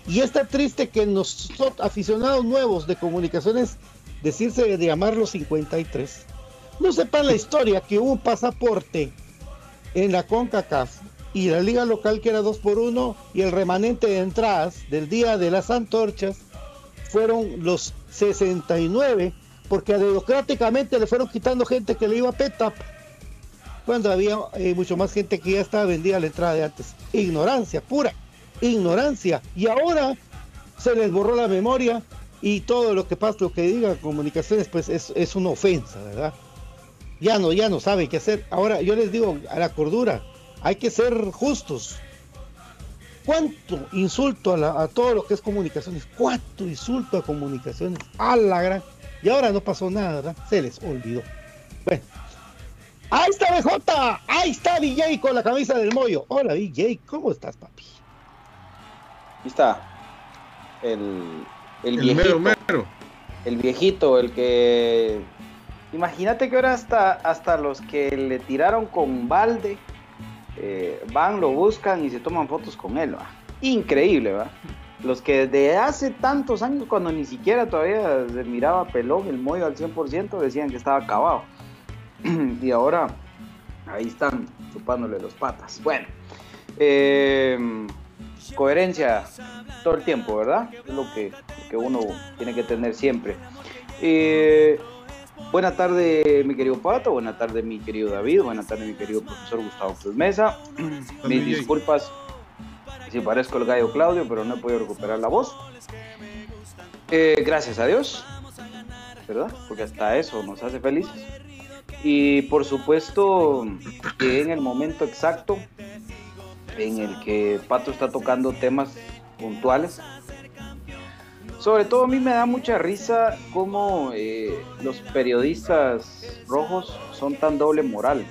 Y es tan triste que nosotros, aficionados nuevos de comunicaciones, decirse de llamar los 53. no sepan la historia que hubo un pasaporte en la CONCACAF y la liga local que era 2 por 1 y el remanente de entradas del día de las antorchas fueron los 69 porque democráticamente le fueron quitando gente que le iba a PETAP cuando había eh, mucho más gente que ya estaba vendida la entrada de antes. Ignorancia, pura ignorancia. Y ahora se les borró la memoria y todo lo que pasa, lo que diga comunicaciones, pues es, una ofensa, ¿verdad? Ya no, ya no saben qué hacer. Ahora yo les digo a la cordura, hay que ser justos. ¿Cuánto insulto a, a todo lo que es comunicaciones? ¿Cuánto insulto a comunicaciones? A la gran. Y ahora no pasó nada, ¿verdad? Se les olvidó. Bueno, Ahí está BJ, ahí está DJ con la camisa del mollo. Hola DJ, ¿cómo estás, papi? Ahí está. El, el, viejito. El viejito, el que. Imagínate que ahora hasta, hasta los que le tiraron con balde eh, van, lo buscan y se toman fotos con él. ¿va? Increíble, ¿va? Los que desde hace tantos años, cuando ni siquiera todavía se miraba pelón el mollo al 100%, decían que estaba acabado. y ahora ahí están chupándole los patas. Bueno, eh, coherencia todo el tiempo, ¿verdad? Es lo que, uno tiene que tener siempre. Eh, buena tarde, mi querido Pato. Buena tarde, mi querido David. Buena tarde, mi querido profesor Gustavo Cruz Mesa. Mis disculpas si parezco el gallo Claudio, pero no he podido recuperar la voz. Eh, gracias a Dios, ¿verdad? Porque hasta eso nos hace felices. Y por supuesto que en el momento exacto en el que Pato está tocando temas puntuales, sobre todo a mí me da mucha risa cómo eh, los periodistas rojos son tan doble moral.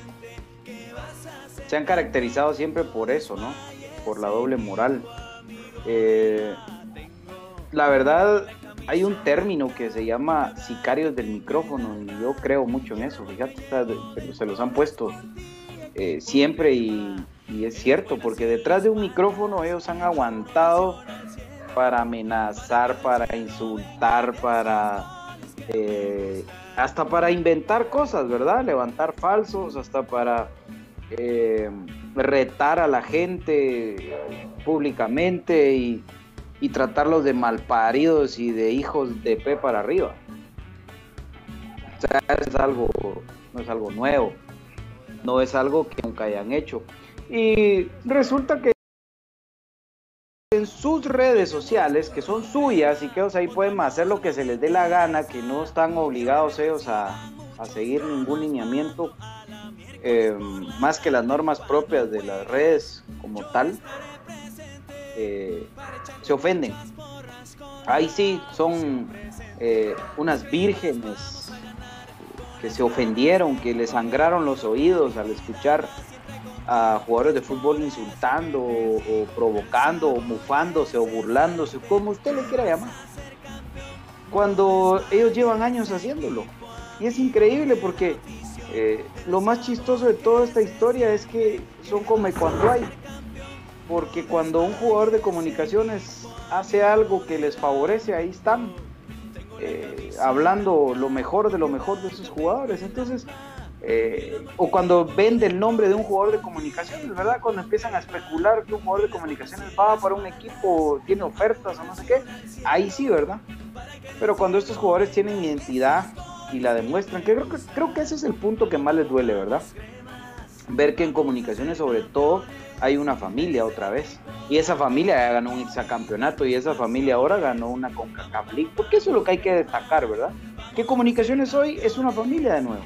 Se han caracterizado siempre por eso, ¿no? Por la doble moral. Eh, la verdad, hay un término que se llama sicarios del micrófono y yo creo mucho en eso, fíjate, se los han puesto eh, siempre y, es cierto, porque detrás de un micrófono ellos han aguantado para amenazar, para insultar, para eh, hasta para inventar cosas, ¿verdad? Levantar falsos, hasta para eh, retar a la gente públicamente y y tratarlos de malparidos y de hijos de pe para arriba. O sea, es algo, no es algo nuevo, no es algo que nunca hayan hecho. Y resulta que en sus redes sociales, que son suyas y que ellos ahí pueden hacer lo que se les dé la gana, que no están obligados ellos a, seguir ningún lineamiento, eh, más que las normas propias de las redes como tal, eh, se ofenden. Ahí sí son eh, unas vírgenes que se ofendieron, que les sangraron los oídos al escuchar a jugadores de fútbol insultando o, provocando o mufándose o burlándose, como usted le quiera llamar. Cuando ellos llevan años haciéndolo. Y es increíble porque eh, lo más chistoso de toda esta historia es que son como cuando hay porque cuando un jugador de comunicaciones hace algo que les favorece, ahí están eh, hablando lo mejor de lo mejor de esos jugadores. Entonces, eh, o cuando vende el nombre de un jugador de comunicaciones, ¿verdad? Cuando empiezan a especular que un jugador de comunicaciones va para un equipo, tiene ofertas o no sé qué, ahí sí, ¿verdad? Pero cuando estos jugadores tienen identidad y la demuestran, que creo que, creo que ese es el punto que más les duele, ¿verdad? Ver que en comunicaciones sobre todo hay una familia otra vez. Y esa familia ya ganó un campeonato y esa familia ahora ganó una CONCACAF League. Porque eso es lo que hay que destacar, ¿verdad? Que Comunicaciones hoy es una familia de nuevo.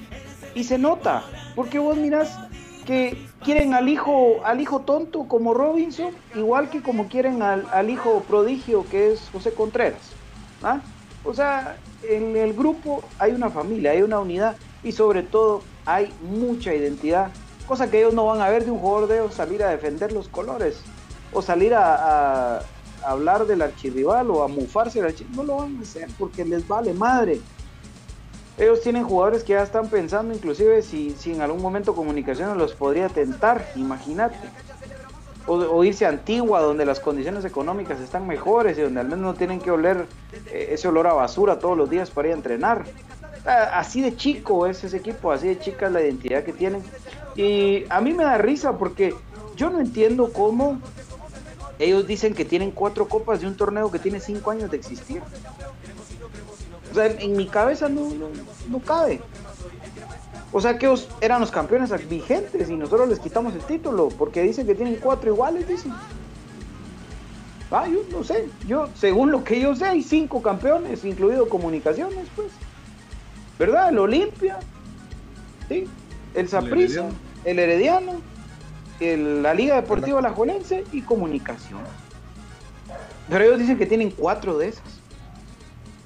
Y se nota, porque vos mirás que quieren al hijo, al hijo tonto como Robinson, igual que como quieren al, hijo prodigio que es José Contreras. ¿ah? O sea, en el grupo hay una familia, hay una unidad y sobre todo hay mucha identidad cosa que ellos no van a ver de un jugador de ellos salir a defender los colores o salir a, hablar del archirrival o a mufarse del archirrival. No lo van a hacer porque les vale madre. Ellos tienen jugadores que ya están pensando inclusive si, si en algún momento comunicaciones los podría tentar, imagínate. O, irse a Antigua, donde las condiciones económicas están mejores y donde al menos no tienen que oler eh, ese olor a basura todos los días para ir a entrenar. Así de chico es ese equipo, así de chica es la identidad que tienen. Y a mí me da risa porque yo no entiendo cómo ellos dicen que tienen cuatro copas de un torneo que tiene cinco años de existir. O sea, en mi cabeza no, no, cabe. O sea que ellos eran los campeones vigentes y nosotros les quitamos el título porque dicen que tienen cuatro iguales, dicen. Ah, yo no sé. Yo, según lo que yo sé, hay cinco campeones, incluido comunicaciones, pues. ¿Verdad? El Olimpia, ¿sí? El Saprissa, el Herediano, la Liga Deportiva La Alajuelense y Comunicación. Pero ellos dicen que tienen cuatro de esas.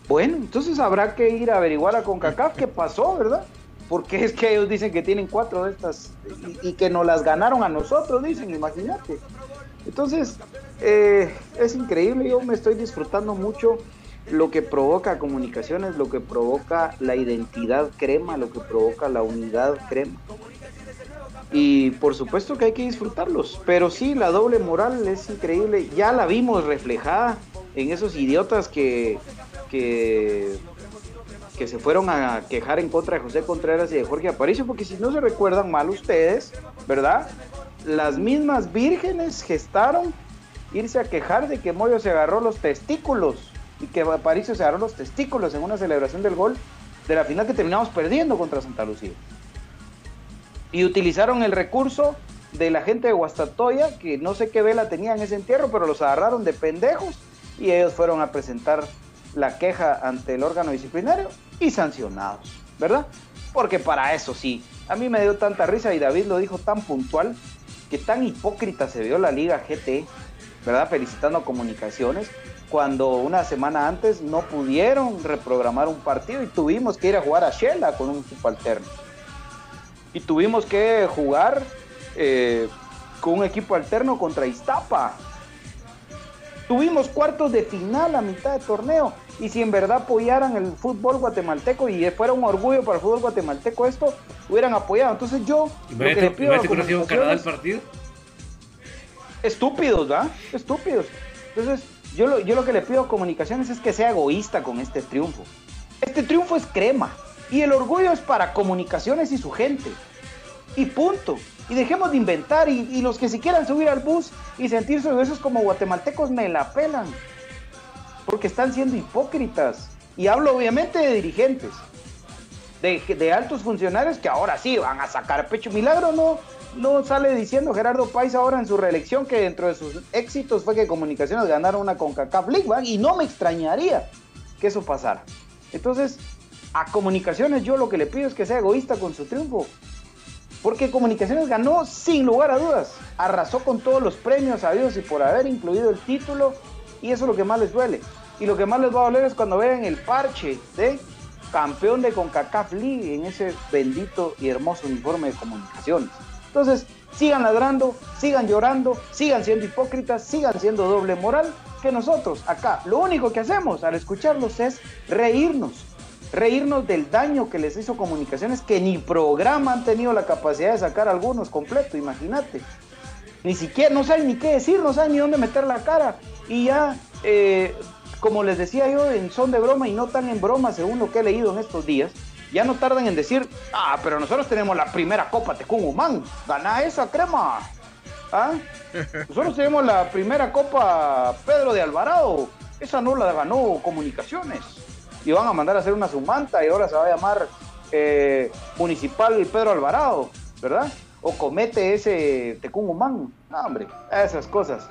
Bueno, entonces habrá que ir a averiguar a CONCACAF qué pasó, ¿verdad? Porque es que ellos dicen que tienen cuatro de estas y, que nos las ganaron a nosotros, dicen, imagínate. Entonces, eh, es increíble, yo me estoy disfrutando mucho lo que provoca comunicaciones, lo que provoca la identidad crema, lo que provoca la unidad crema. Y por supuesto que hay que disfrutarlos, pero sí, la doble moral es increíble, ya la vimos reflejada en esos idiotas que que, que se fueron a quejar en contra de José Contreras y de Jorge Aparicio, porque si no se recuerdan mal ustedes, ¿verdad? Las mismas vírgenes gestaron irse a quejar de que Moyo se agarró los testículos y que Aparicio se agarró los testículos en una celebración del gol de la final que terminamos perdiendo contra Santa Lucía. Y utilizaron el recurso de la gente de Guastatoya, que no sé qué vela tenía en ese entierro, pero los agarraron de pendejos y ellos fueron a presentar la queja ante el órgano disciplinario y sancionados, ¿verdad? Porque para eso sí, a mí me dio tanta risa y David lo dijo tan puntual que tan hipócrita se vio la Liga GT, ¿verdad? Felicitando Comunicaciones cuando una semana antes no pudieron reprogramar un partido y tuvimos que ir a jugar a Shela con un equipo alterno. Y tuvimos que jugar eh, con un equipo alterno contra Iztapa, Tuvimos cuartos de final a mitad de torneo. Y si en verdad apoyaran el fútbol guatemalteco y fuera un orgullo para el fútbol guatemalteco esto, hubieran apoyado. Entonces yo lo que le pido a el partido? Estúpidos, ¿verdad? Estúpidos. Entonces yo lo, yo lo que le pido a comunicaciones es que sea egoísta con este triunfo. Este triunfo es crema. Y el orgullo es para comunicaciones y su gente. Y punto. Y dejemos de inventar. Y, los que si quieran subir al bus y sentirse esos como guatemaltecos me la pelan. Porque están siendo hipócritas. Y hablo obviamente de dirigentes. De, altos funcionarios que ahora sí van a sacar pecho. Milagro no, no sale diciendo Gerardo País ahora en su reelección que dentro de sus éxitos fue que Comunicaciones ganaron una CONCACAF League, y no me extrañaría que eso pasara. Entonces, a Comunicaciones yo lo que le pido es que sea egoísta con su triunfo porque Comunicaciones ganó sin lugar a dudas, arrasó con todos los premios habidos y por haber incluido el título, y eso es lo que más les duele. Y lo que más les va a doler es cuando vean el parche de campeón de CONCACAF League en ese bendito y hermoso uniforme de comunicaciones. Entonces, sigan ladrando, sigan llorando, sigan siendo hipócritas, sigan siendo doble moral, que nosotros acá lo único que hacemos al escucharlos es reírnos, reírnos del daño que les hizo comunicaciones que ni programa han tenido la capacidad de sacar algunos completo, imagínate. Ni siquiera, no saben ni qué decir, no saben ni dónde meter la cara. Y ya, eh, como les decía yo, en son de broma y no tan en broma, según lo que he leído en estos días, ya no tardan en decir, ah, pero nosotros tenemos la primera Copa Tecún Humán, gana esa crema. ¿Ah? Nosotros tenemos la primera Copa Pedro de Alvarado, esa no la ganó Comunicaciones y van a mandar a hacer una sumanta y ahora se va a llamar eh, Municipal Pedro Alvarado, ¿verdad? O comete ese Tecumumán. No, hombre, esas cosas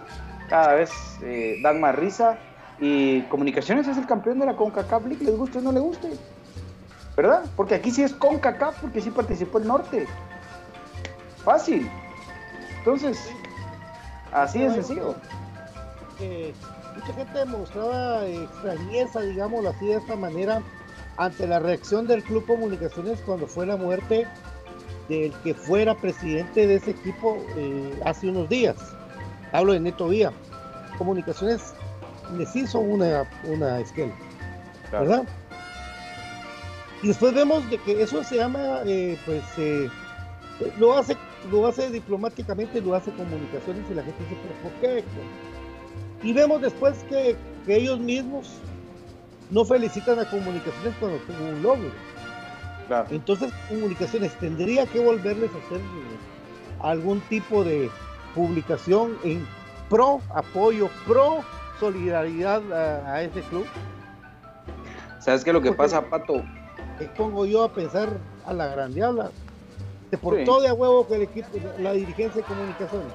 cada vez eh, dan más risa. Y Comunicaciones es el campeón de la CONCACAF League, les guste o no le guste. ¿Verdad? Porque aquí sí es CONCACAF, porque sí participó el norte. Fácil. Entonces, así de sencillo. Eh, mucha gente demostraba extrañeza, digámoslo así, de esta manera, ante la reacción del Club Comunicaciones cuando fue la muerte del que fuera presidente de ese equipo eh, hace unos días. Hablo de Neto Vía. Comunicaciones les hizo una, una esquema, ¿verdad? Y después vemos de que eso se llama, eh, pues, eh, lo hace lo hace diplomáticamente, lo hace comunicaciones y la gente dice, pero ¿por qué? Y vemos después que, ellos mismos no felicitan a comunicaciones cuando tuvo un logro. Entonces, comunicaciones tendría que volverles a hacer algún tipo de publicación en pro apoyo, pro solidaridad a, ese club. ¿Sabes qué es lo que pasa, Pato? pongo yo a pensar a la grandeada. Se portó de a huevo que el equipo, la dirigencia de comunicaciones.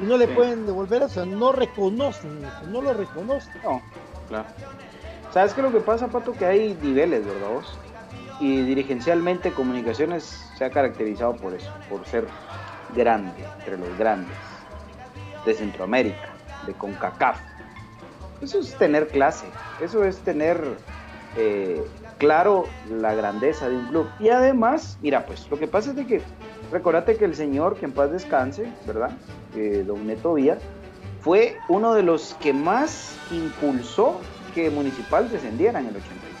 Y no le pueden devolver eso, no reconocen eso, no lo reconocen. No, claro. ¿Sabes qué es lo que pasa, Pato? Que hay niveles, ¿verdad vos? Y dirigencialmente comunicaciones se ha caracterizado por eso, por ser grande, entre los grandes, de Centroamérica, de CONCACAF. Eso es tener clase, eso es tener eh, claro la grandeza de un club. Y además, mira, pues lo que pasa es de que, recordate que el señor, que en paz descanse, ¿verdad? Eh, don Neto Vía, fue uno de los que más impulsó que Municipal descendiera en el 86.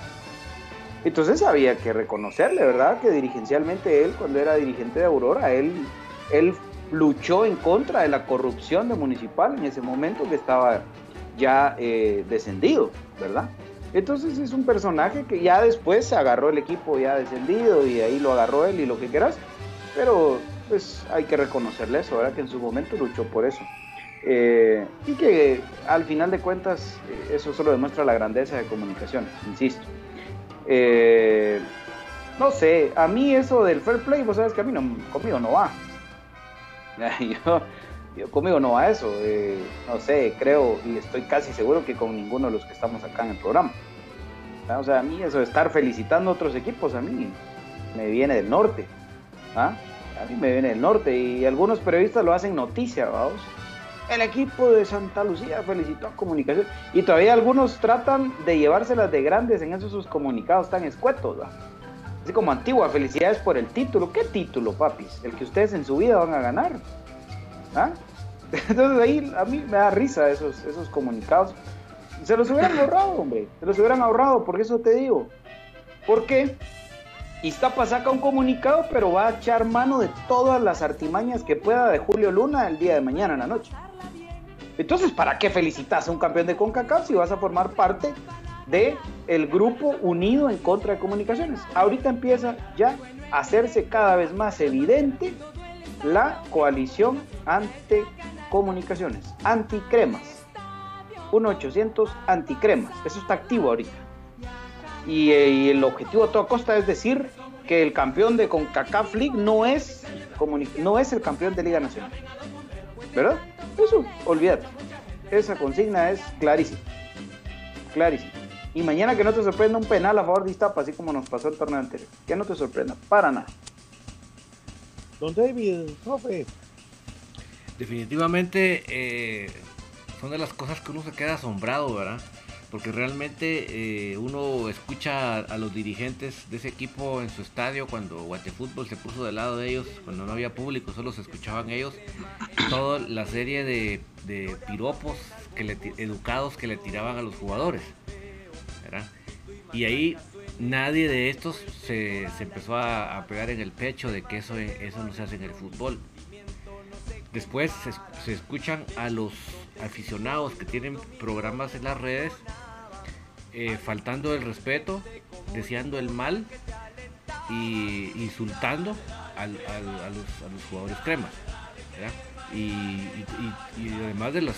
Entonces había que reconocerle, ¿verdad? Que dirigencialmente él, cuando era dirigente de Aurora, él, él luchó en contra de la corrupción de Municipal en ese momento que estaba ya eh, descendido, ¿verdad? Entonces es un personaje que ya después agarró el equipo ya descendido y ahí lo agarró él y lo que quieras. Pero pues hay que reconocerle eso, ¿verdad? Que en su momento luchó por eso. Eh, y que al final de cuentas eh, eso solo demuestra la grandeza de comunicación, insisto. No sé, a mí eso del fair play, vos sabes que a mí no, conmigo no va. Yo, conmigo no va eso. no sé, creo y estoy casi seguro que con ninguno de los que estamos acá en el programa. O sea, a mí eso de estar felicitando a otros equipos, a mí me viene del norte. ¿ah? A mí me viene del norte y algunos periodistas lo hacen noticia, vamos. El equipo de Santa Lucía felicitó a Comunicación. Y todavía algunos tratan de llevárselas de grandes en esos sus comunicados tan escuetos. Así como antigua, felicidades por el título. ¿Qué título, papis? El que ustedes en su vida van a ganar. ¿Ah? Entonces ahí a mí me da risa esos, esos comunicados. Se los hubieran ahorrado, hombre. Se los hubieran ahorrado, porque eso te digo. ¿Por qué? Iztapa saca un comunicado, pero va a echar mano de todas las artimañas que pueda de Julio Luna el día de mañana en la noche. Entonces, ¿para qué felicitas a un campeón de CONCACAF si vas a formar parte de el grupo unido en contra de comunicaciones? Ahorita empieza ya a hacerse cada vez más evidente la coalición ante comunicaciones, anticremas 1-800 anticremas. Eso está activo ahorita. Y, eh, y, el objetivo a toda costa es decir que el campeón de CONCACAF League no es, no es el campeón de Liga Nacional. ¿Verdad? Eso, olvídate. Esa consigna es clarísima. Clarísima. Y mañana que no te sorprenda un penal a favor de Iztapa, así como nos pasó el torneo anterior. Que no te sorprenda, para nada. Don David, profe. Definitivamente eh, son de las cosas que uno se queda asombrado, ¿verdad? Porque realmente eh, uno escucha a, los dirigentes de ese equipo en su estadio cuando Guatefútbol se puso del lado de ellos, cuando no había público, solo se escuchaban ellos, toda la serie de, piropos que le, educados que le tiraban a los jugadores, Y ahí nadie de estos se, empezó a, pegar en el pecho de que eso, eso no se hace en el fútbol. Después se escuchan a los aficionados que tienen programas en las redes eh, faltando el respeto, deseando el mal y insultando a, los, jugadores cremas. Y, además de las,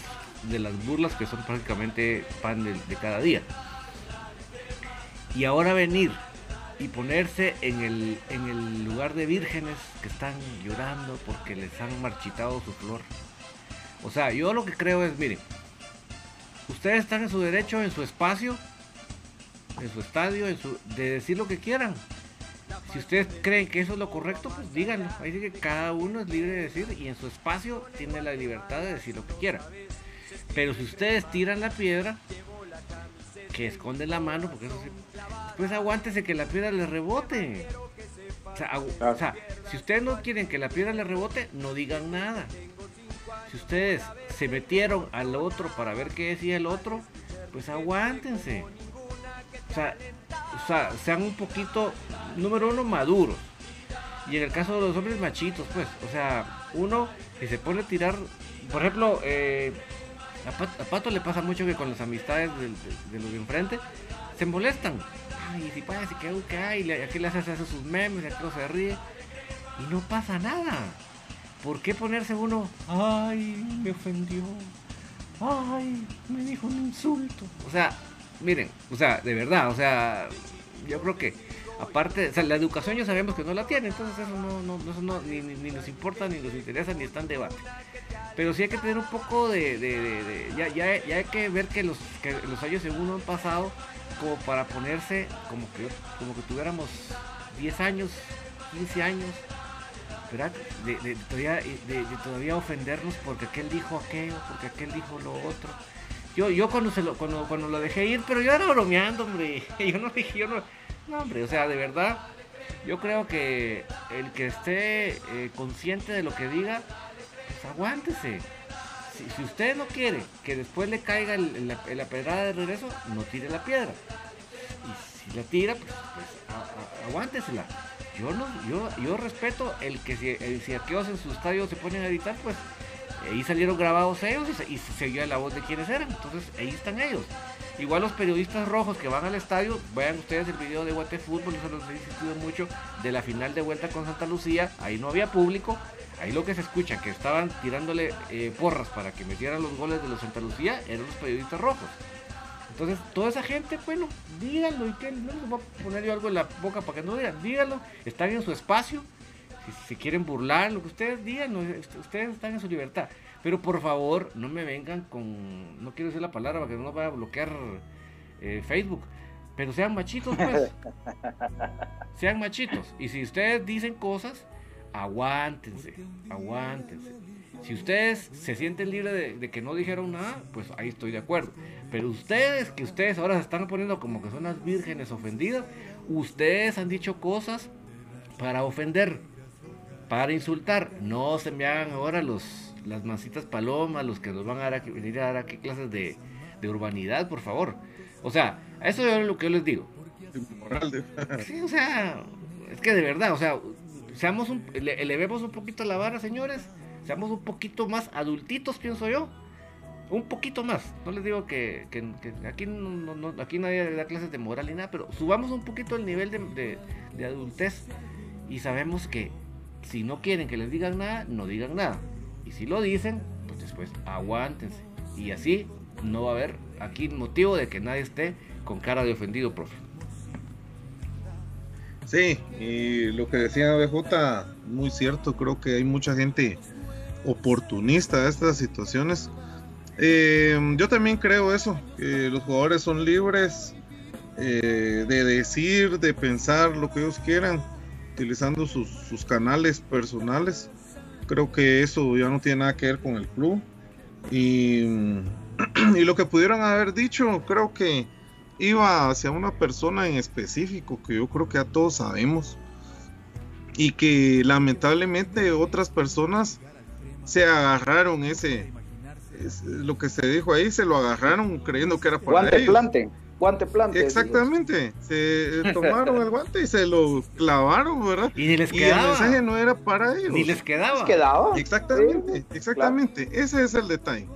de las burlas que son prácticamente pan de, cada día. Y ahora venir y ponerse en el, en el lugar de vírgenes que están llorando porque les han marchitado su flor o sea, yo lo que creo es, miren, ustedes están en su derecho, en su espacio, en su estadio, en su, de decir lo que quieran. Si ustedes creen que eso es lo correcto, pues díganlo. Ahí dice que cada uno es libre de decir y en su espacio tiene la libertad de decir lo que quiera. Pero si ustedes tiran la piedra, que esconden la mano, porque eso sí, pues aguántese que la piedra le rebote. O sea, o sea, si ustedes no quieren que la piedra le rebote, no digan nada si ustedes se metieron al otro para ver qué decía el otro, pues aguántense. O sea, o sea, sean un poquito, número uno, maduros. Y en el caso de los hombres machitos, pues, o sea, uno que se pone a tirar, por ejemplo, eh, a, Pato, le pasa mucho que con las amistades de, los de enfrente se molestan. ay, si que que hay, y aquí le hace, sus memes, y otro se ríe, y no pasa nada. ¿Por qué ponerse uno, ay, me ofendió, ay, me dijo un insulto? O sea, miren, o sea, de verdad, o sea, yo creo que aparte, o sea, la educación ya sabemos que no la tiene, entonces eso no, no, ni, ni, nos importa, ni nos interesa, ni está en debate. Pero sí hay que tener un poco de, ya, ya, ya, hay que ver que los, que los años según han pasado como para ponerse como que, como que tuviéramos 10 años, 15 años, ¿verdad? De, todavía, de, todavía ofendernos porque aquel dijo aquello, porque aquel dijo lo otro. Yo, yo cuando, se lo, cuando, cuando lo dejé ir, pero yo era bromeando, hombre. Yo no dije, yo no, no, hombre, o sea, de verdad, yo creo que el que esté eh, consciente de lo que diga, pues aguántese. Si, usted no quiere que después le caiga la pedrada de regreso, no tire la piedra. Y si la tira, pues, pues aguántesela. Yo no, yo, yo respeto el que si, el, si aquellos en su estadio se ponen a editar, pues ahí salieron grabados ellos y se, y la voz de quienes eran. Entonces ahí están ellos. Igual los periodistas rojos que van al estadio, vean ustedes el video de Guate Fútbol, eso los he insistido mucho, de la final de vuelta con Santa Lucía, ahí no había público, ahí lo que se escucha, que estaban tirándole eh, porras para que metieran los goles de los Santa Lucía, eran los periodistas rojos. Entonces, toda esa gente, bueno, díganlo y que no les voy a poner yo algo en la boca para que no digan, díganlo, están en su espacio, si, quieren burlar, lo que ustedes digan, ustedes están en su libertad. Pero por favor, no me vengan con. No quiero decir la palabra para que no nos vaya a bloquear eh, Facebook. Pero sean machitos, pues. sean machitos. Y si ustedes dicen cosas, aguántense. Aguántense. Si ustedes se sienten libres de, que no dijeron nada, pues ahí estoy de acuerdo. Pero ustedes, que ustedes ahora se están poniendo como que son las vírgenes ofendidas, ustedes han dicho cosas para ofender, para insultar. No se me hagan ahora los las masitas palomas, los que nos van a, venir a dar aquí clases de, urbanidad, por favor. O sea, eso es lo que yo les digo. Sí, o sea, es que de verdad, o sea, seamos un, elevemos un poquito la vara, señores. Seamos un poquito más adultitos, pienso yo. Un poquito más. No les digo que, aquí, no, aquí nadie da clases de moral ni nada, pero subamos un poquito el nivel de, de adultez. Y sabemos que si no quieren que les digan nada, no digan nada. Y si lo dicen, pues después aguántense. Y así no va a haber aquí motivo de que nadie esté con cara de ofendido, profe. Sí, y lo que decía BJ, muy cierto, creo que hay mucha gente oportunista de estas situaciones. Eh, yo también creo eso, que los jugadores son libres eh, de decir, de pensar lo que ellos quieran, utilizando sus, sus canales personales. Creo que eso ya no tiene nada que ver con el club. Y, y lo que pudieron haber dicho, creo que iba hacia una persona en específico, que yo creo que ya todos sabemos. Y que lamentablemente otras personas se agarraron ese, lo que se dijo ahí, se lo agarraron creyendo que era para ellos. plante guante plante. Exactamente, se tomaron el guante y se lo clavaron, ¿verdad? Y ni les quedaba. el mensaje no era para ellos. Ni les quedaba. quedaba? Exactamente, exactamente. Ese es el detalle.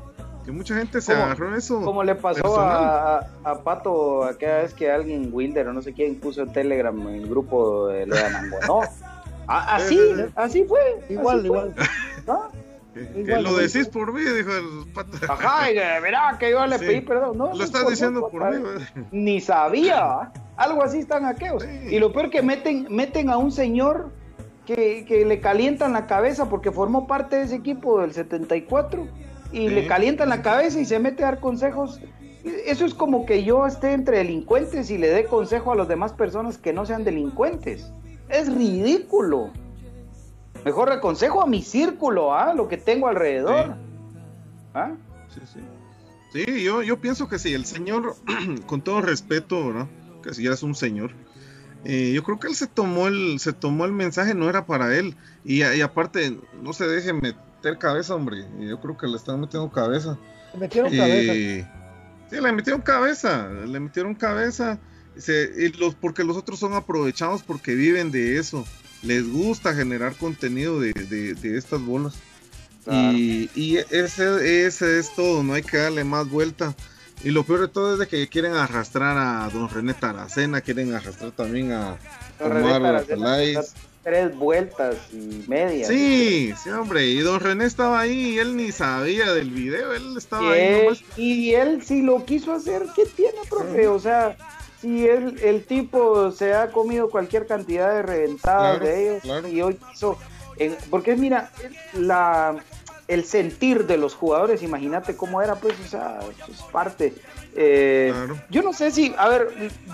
Que mucha gente se agarró eso. Como le pasó a, a, Pato aquella vez que alguien, Wilder o no sé quién, puso en Telegram en el grupo de Leonango, ¿no? así, así fue. Igual, igual. ¿No? Que, lo decís por mí, dijo el pata. Ajá, y verá que yo le pedí perdón. No, lo estás diciendo por, mí. Ni sabía. Algo así están aquellos. Y lo peor que meten, meten a un señor que, que, le calientan la cabeza porque formó parte de ese equipo del 74 y le calientan la cabeza y se mete a dar consejos. Eso es como que yo esté entre delincuentes y le dé consejo a las demás personas que no sean delincuentes. Es ridículo. Mejor aconsejo a mi círculo, ¿ah? Lo que tengo alrededor. Sí. ¿Ah? Sí, sí. Sí, yo, yo pienso que sí, el señor, con todo respeto, ¿no? Que si ya es un señor. Eh, yo creo que él se tomó el, se tomó el mensaje, no era para él. Y, aparte, no se deje meter cabeza, hombre. Yo creo que le están metiendo cabeza. Le metieron cabeza. Sí, le metieron cabeza, le metieron cabeza. los, porque los otros son aprovechados porque viven de eso les gusta generar contenido de, estas bolas. Y, ese, ese, es todo, no hay que darle más vuelta. Y lo peor de todo es de que quieren arrastrar a don René Taracena, quieren arrastrar también a Omar Tres vueltas y media. Sí, sí, hombre. Y don René estaba ahí y él ni sabía del video. Él estaba ahí nomás. Y él si lo quiso hacer, ¿qué tiene, profe? O sea, si él, el tipo se ha comido cualquier cantidad de reventadas de ellos y hoy quiso. porque mira, la el sentir de los jugadores, imagínate cómo era, pues, o sea, es parte. Eh, yo no sé si, a ver,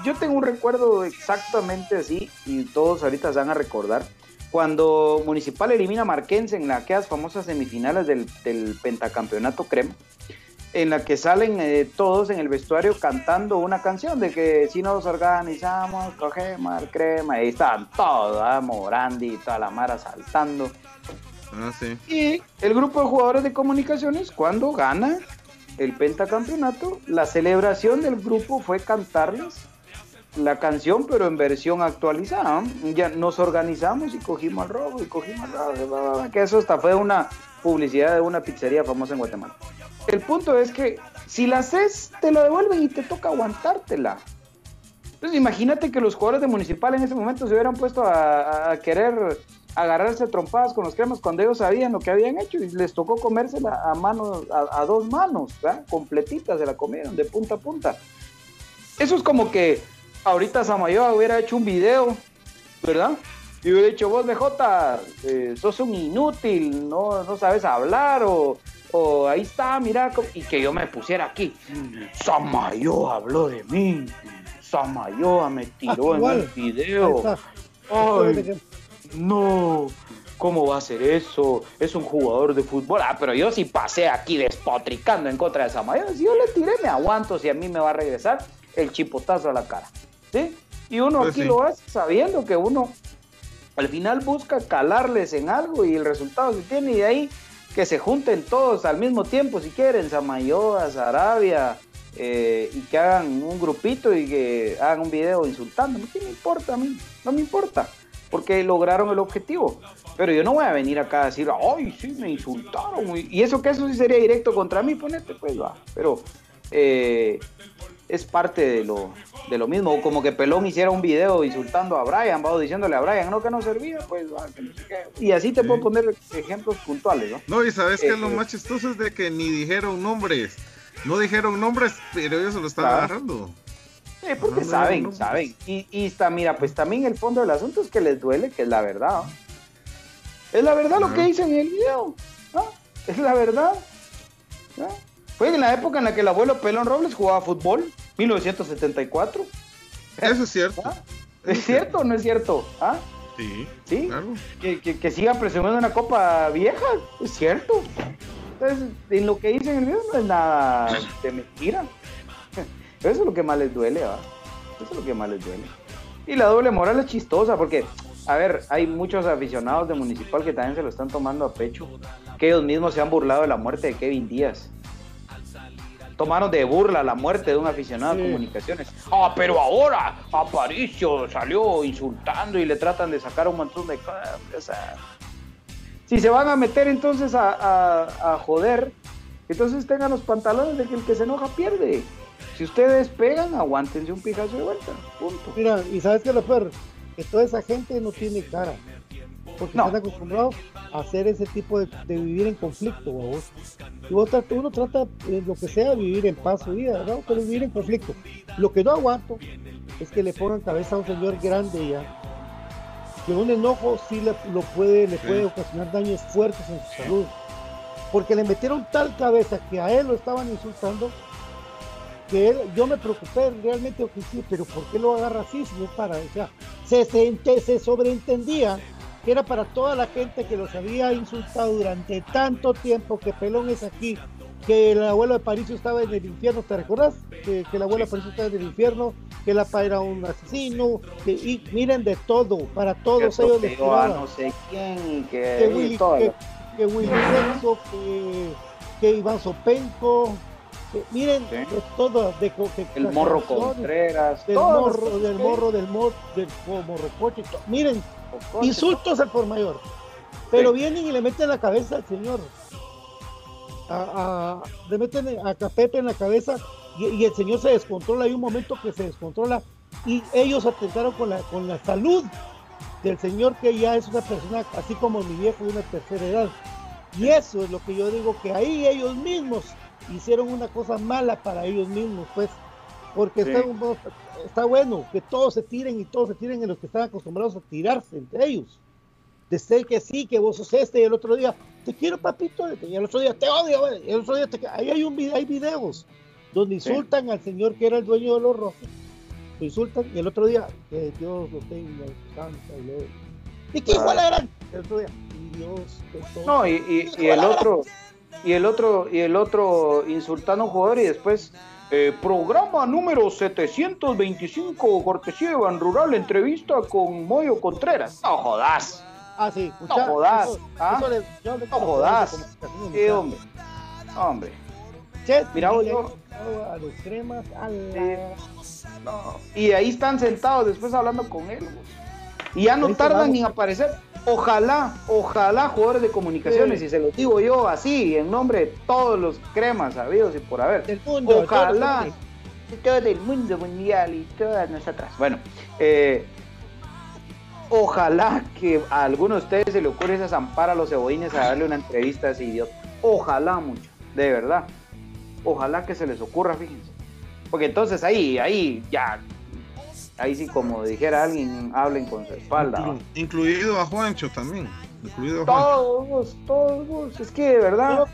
yo tengo un recuerdo exactamente así, y todos ahorita se van a recordar, cuando Municipal elimina a Marquense en aquellas famosas semifinales del, pentacampeonato Crema, en la que salen eh, todos en el vestuario cantando una canción de que si nos organizamos, cogemos el crema, y ahí estaban todos, ¿ah? Morandi y toda la mara saltando. Ah, y el grupo de jugadores de comunicaciones, cuando gana el pentacampeonato, la celebración del grupo fue cantarles la canción, pero en versión actualizada. Ya nos organizamos y cogimos el robo y cogimos el robo, que eso hasta fue una publicidad de una pizzería famosa en Guatemala. El punto es que si la haces, te lo devuelven y te toca aguantártela. Entonces imagínate que los jugadores de Municipal en ese momento se hubieran puesto a querer agarrarse trompadas con los cremas cuando ellos sabían lo que habían hecho y les tocó comérsela a manos, a, dos manos, ¿verdad? completitas se la comieron de punta a punta. Eso es como que ahorita Samayoa hubiera hecho un video, ¿verdad? Y hubiera dicho, vos BJ, eh, sos un inútil, no, no sabes hablar o, o ahí está, mira, y que yo me pusiera aquí. Samayoa habló de mí, Samayoa me tiró en el video. Ay, no, ¿cómo va a ser eso? Es un jugador de fútbol. Ah, pero yo sí pasé aquí despotricando en contra de Samayoa. Si yo le tiré, me aguanto. Si a mí me va a regresar el chipotazo a la cara. ¿Sí? Y uno pues aquí lo hace sabiendo que uno al final busca calarles en algo y el resultado se tiene. Y de ahí que se junten todos al mismo tiempo, si quieren, Samayoa, Sarabia. Eh, y que hagan un grupito y que hagan un video insultando. ¿Qué me importa a mí? No me importa porque lograron el objetivo. Pero yo no voy a venir acá a decir, ay, sí, me insultaron. Y eso que eso sí sería directo contra mí, ponete, pues va. Pero eh, es parte de lo, de lo mismo. Como que Pelón hiciera un video insultando a Brian, va diciéndole a Brian, no, que no servía, pues va, que no sé qué. Y así te puedo poner ejemplos puntuales, ¿no? No, y sabes que lo eh, más chistoso es de que ni dijeron nombres. No dijeron nombres, pero ellos se lo están agarrando. Sí, porque saben, saben. Y, y está, mira, pues también el fondo del asunto es que les duele, que es la verdad. Es la verdad lo que dicen en el video. Es la verdad. Fue en la época en la que el abuelo Pelón Robles jugaba fútbol, 1974. Eso es cierto. ¿Es cierto o no es cierto? ¿Ah? Sí. ¿Sí? Que, que, que, sigan presumiendo una copa vieja, es cierto. Entonces, en lo que dicen en el video no es nada de mentira. Eso es lo que más les duele, ¿va? Eso es lo que más les duele. Y la doble moral es chistosa porque, a ver, hay muchos aficionados de Municipal que también se lo están tomando a pecho, que ellos mismos se han burlado de la muerte de Kevin Díaz. Tomaron de burla la muerte de un aficionado de comunicaciones. Ah, pero ahora Aparicio salió insultando y le tratan de sacar un montón de cosas. si se van a meter entonces a, a joder, entonces tengan los pantalones de que el que se enoja pierde. Si ustedes pegan, aguántense un pijazo de vuelta. Punto. Mira, y sabes que lo peor, que toda esa gente no tiene cara. Porque están acostumbrados a hacer ese tipo de, vivir en conflicto, vos. Y vos, uno trata, eh, lo que sea, vivir en paz su vida, ¿verdad? Pero vivir en conflicto. Lo que no aguanto es que le pongan cabeza a un señor grande ya. Que un enojo sí le, lo puede, le puede ocasionar daños fuertes en su salud. Porque le metieron tal cabeza que a él lo estaban insultando que él, yo me preocupé realmente, pero ¿por qué lo agarra así? Si es para, o sea, se, se, sobreentendía que era para toda la gente que los había insultado durante tanto tiempo, que Pelón es aquí, que el abuelo de París estaba en el infierno, ¿te recuerdas? Que, el abuelo de París estaba en el infierno, que la era un asesino, que, y miren de todo, para todos ellos les no sé quién, que, que Willy, que, que, Willy que, que Iván Sopenco, miren, todo, de, el morro Contreras, del morro, del morro, del morro, del morro coche, miren, insultos al por mayor, pero vienen y le meten la cabeza al señor. a, le meten a Capete en la cabeza y, el señor se descontrola. Hay un momento que se descontrola y ellos atentaron con la, con la salud del señor que ya es una persona, así como mi viejo, de una tercera edad. Y eso es lo que yo digo, que ahí ellos mismos hicieron una cosa mala para ellos mismos, pues, porque está, está, bueno que todos se tiren y todos se tiren en los que están acostumbrados a tirarse entre ellos. De ser que sí, que vos sos este y el otro día, te quiero papito, y el otro día te odio, y el otro día te... ahí hay, un, hay videos donde insultan al señor que era el dueño de los rojos, lo insultan y el otro día, que Dios lo tenga, y, y que igual eran, el otro día, y Dios, no, y, y, y el otro y el otro y el otro insultando a un jugador y después eh, programa número 725 cortesía de Ban Rural entrevista con Moyo Contreras. No jodas. Ah sí no jodas ¿ah? no jodas. sí hombre. Hombre. Mira yo a los cremas a no. y ahí están sentados después hablando con él y ya no tardan en aparecer Ojalá, ojalá jugadores de comunicaciones, y se lo digo yo así, en nombre de todos los cremas sabidos y por haber. Del mundo, ojalá, de todo el mundo mundial y todas nosotras. Bueno, eh, ojalá que a alguno de ustedes se le ocurra esa zampar a los cebollines a darle una entrevista a ese idiota. Ojalá mucho, de verdad. Ojalá que se les ocurra, fíjense. Porque entonces ahí, ahí ya ahí sí, como dijera alguien, hablen con su espalda. incluido a Juancho también. Incluido a Todos, todos. Es que de verdad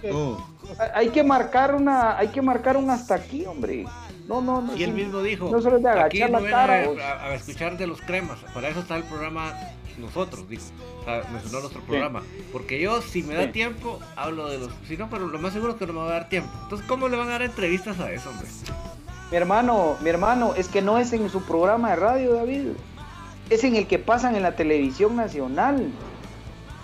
hay que marcar una, hay que marcar un hasta aquí, hombre. No, no, no. Y él mismo dijo, no solo de agachar la cara. A, escuchar de los cremas, para eso está el programa nosotros, dijo. O sea, mencionó nuestro programa. Porque yo, si me da tiempo, hablo de los. Si no, pero lo más seguro es que no me va a dar tiempo. Entonces, ¿cómo le van a dar entrevistas a eso, hombre? Mi hermano, mi hermano, es que no es en su programa de radio, David. Es en el que pasan en la televisión nacional.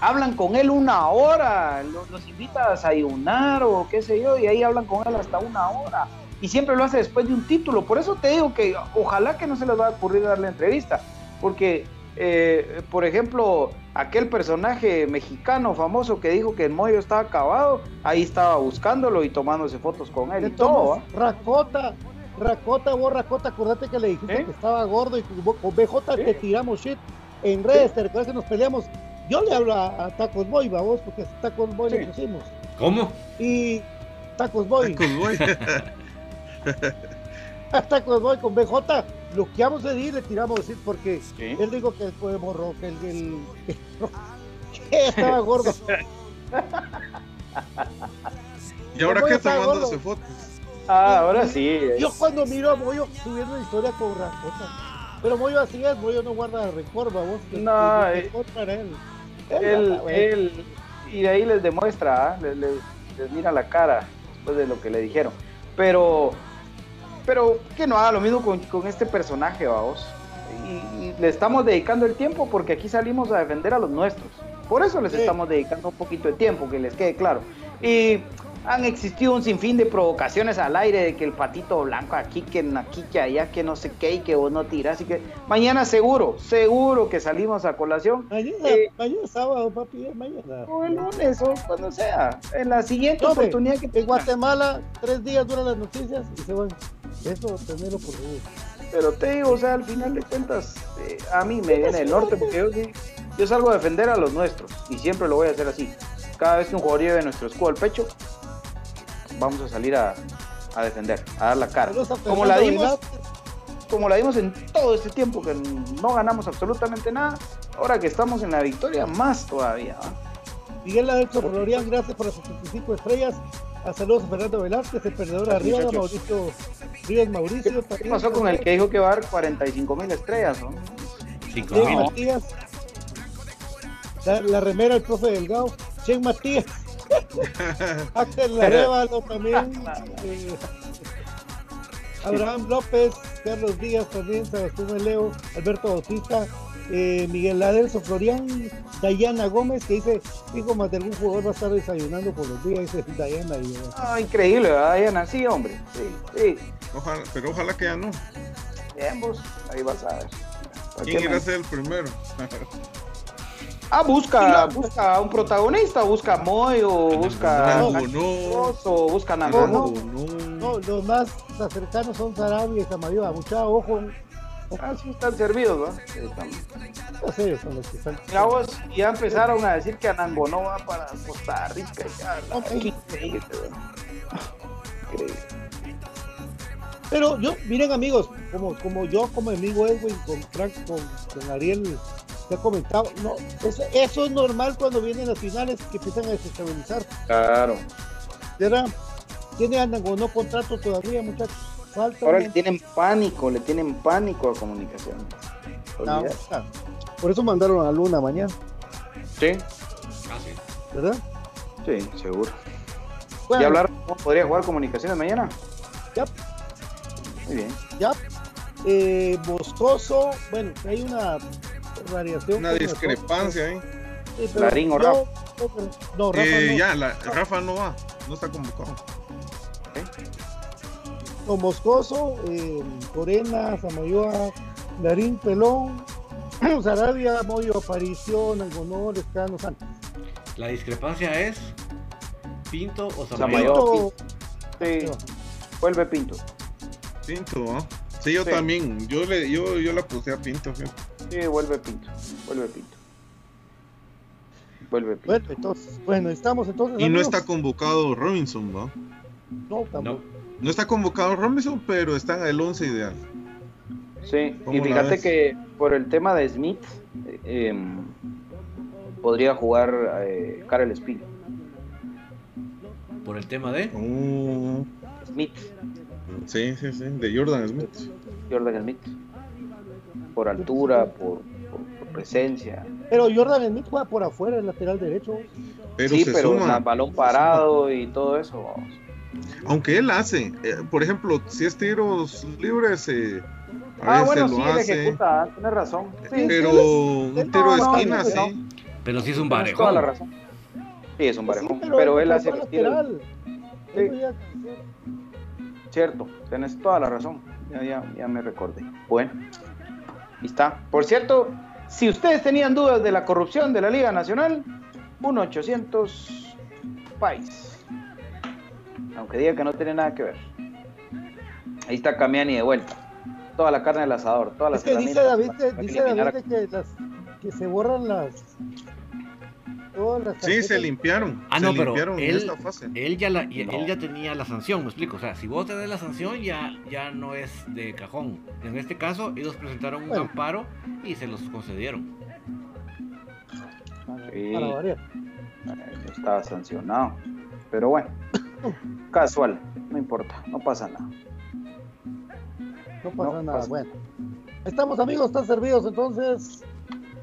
Hablan con él una hora, los, invita a desayunar o qué sé yo, y ahí hablan con él hasta una hora. Y siempre lo hace después de un título. Por eso te digo que ojalá que no se les va a ocurrir darle entrevista. Porque, eh, por ejemplo, aquel personaje mexicano famoso que dijo que el Moyo estaba acabado, ahí estaba buscándolo y tomándose fotos con él y todo. Racota, Racota, vos Racota, acordate que le dijiste ¿Eh? que estaba gordo y con BJ te tiramos shit en redes, te recuerdas que nos peleamos. Yo le hablo a, Tacos Boy, vos, porque Tacos Boy le pusimos. ¿Cómo? Y Tacos Boy. Tacos Boy. Tacos Boy con BJ, lo que vamos a decir, le tiramos shit porque él dijo que fue morro, que el, el que estaba gordo. ¿Y ahora qué está mandándose fotos? Ah, ahora sí. Yo cuando miro a Moyo subiendo una historia con Racota. Pero Moyo así es, Moyo no guarda rencor, vos. No, eh, él. Él, él, y de ahí les demuestra, ¿ah? les, mira la cara después de lo que le dijeron. Pero, pero que no haga lo mismo con, con este personaje, vamos. Y, y, le estamos dedicando el tiempo porque aquí salimos a defender a los nuestros. Por eso les estamos dedicando un poquito de tiempo, que les quede claro. Y han existido un sinfín de provocaciones al aire de que el patito blanco aquí, que aquí, que allá, que no sé qué y que vos no tiras. Así que mañana seguro, seguro que salimos a colación. Mañana, eh, mañana sábado, papi, mañana. O el lunes, o cuando sea. En la siguiente oportunidad que En Guatemala, tres días duran las noticias y se van. Eso, tenerlo por favor. Pero te digo, o sea, al final de cuentas, eh, a mí me viene el norte porque yo yo salgo a defender a los nuestros y siempre lo voy a hacer así. Cada vez que un jugador lleve nuestro escudo al pecho, vamos a salir a, defender, a dar la cara. Como la dimos, como la dimos en todo este tiempo que no ganamos absolutamente nada, ahora que estamos en la victoria, más todavía. Miguel Adelso Florian, gracias por las 75 estrellas. A saludos a Fernando Velázquez, el perdedor arriba, Mauricio Ríos Mauricio. ¿Qué pasó con el que dijo que va a dar 45 mil estrellas? ¿no? 5 mil. Matías, la, la, remera del profe Delgado. Chen Matías. Axel Larevalo también. Eh, Abraham López, Carlos Díaz también, Sebastián Leo, Alberto Bautista, eh, Miguel Adelso Florian, Dayana Gómez, que dice, hijo más de algún jugador va a estar desayunando por los días, dice Dayana. Y, ah, increíble, Dayana, sí, hombre. Sí, sí. Ojalá, pero ojalá que ya no. Ambos, ahí vas a ver. ¿Quién irá a ser el primero? Ah, busca, busca un protagonista, busca Moy o busca no, no. o busca No, no, no, los más cercanos son Sarabia y Samayoa, mucha ojo. Ah, sí están servidos, ¿no? Sí, no sé, son los que están. Mira vos, ya empezaron a decir que Anango no va para Costa Rica. Ya, okay. increíble, increíble. Pero yo, miren amigos, como, como yo, como amigo Edwin, con Frank, con, con Ariel, te he comentado, no, eso, eso, es normal cuando vienen las finales que empiezan a desestabilizar. Claro. ¿Verdad? ¿Tiene Anango no contrato todavía, muchachos? Falta Ahora le tienen pánico, le tienen pánico a comunicación. No, por eso mandaron a Luna mañana. Sí. Ah, sí. ¿Verdad? Sí, seguro. Bueno, ¿Y hablar cómo podría jugar comunicaciones mañana? Ya. Muy bien. Ya. Eh, Boscoso, bueno, hay una variación. Una discrepancia ahí. Sí, Larín o Rafa. No, Rafa eh, no. Ya, la, Rafa no va, no está convocado. ¿Eh? No, Moscoso, eh, Corena, Samayoa, Larín, Pelón, Sarabia, Moyo, Aparición, Algonor, Escano, Santos. La discrepancia es Pinto o Samayoa. Sí. Vuelve Pinto. Pinto, ¿no? Sí, yo Sí. también. Yo le, yo, yo la puse a Pinto. fíjate. Sí, vuelve Pinto. Vuelve Pinto. Vuelve Pinto. Bueno, entonces, bueno, estamos entonces. Y no está convocado Robinson, ¿no? No, tampoco. No. No está convocado Robinson, pero está en el 11 ideal. Sí, ¿Cómo y fíjate que por el tema de Smith, eh, em, podría jugar eh, Karel Espino. Por el tema de. Oh, Smith, sí, sí, sí, de Jordan Smith. Jordan Smith. Por altura, por, por- por presencia. Pero Jordan Smith juega por afuera, el lateral derecho. Pero sí, se pero suma. balón parado y todo eso. vamos. Aunque él hace, eh, por ejemplo, si es tiros libres, eh, a Ah, veces bueno, lo sí, él hace. ejecuta, tienes razón. Sí, Pero sí, él- un él- tiro de no, no, esquina, no, sí. no. Pero sí es un Tienes toda la barejón. razón. Sí, es un barejón, Sí, pero, él hace los tiros. Sí. Cierto, tenés toda la razón. Ya, ya, ya me recordé. Bueno, ahí está. Por cierto, si ustedes tenían dudas de la corrupción de la Liga Nacional, 1-800 País. Aunque diga que no tiene nada que ver. Ahí está Camiani de vuelta. Toda la carne del asador, todas las Es que dice David, para dice David que, las, que se borran las. Todas las Sí, se limpiaron. Ah, se no, pero limpiaron en él, esta fase. él, ya la, y- No. él ya tenía la sanción, me explico. O sea, si vos tenés la sanción, ya, ya no es de cajón. En este caso, ellos presentaron un Bueno. amparo y se los concedieron. Sí, Para variar. estaba sancionado. Pero bueno, casual, no importa, no pasa nada. No pasa No nada. pasa. Bueno, estamos amigos, están servidos entonces.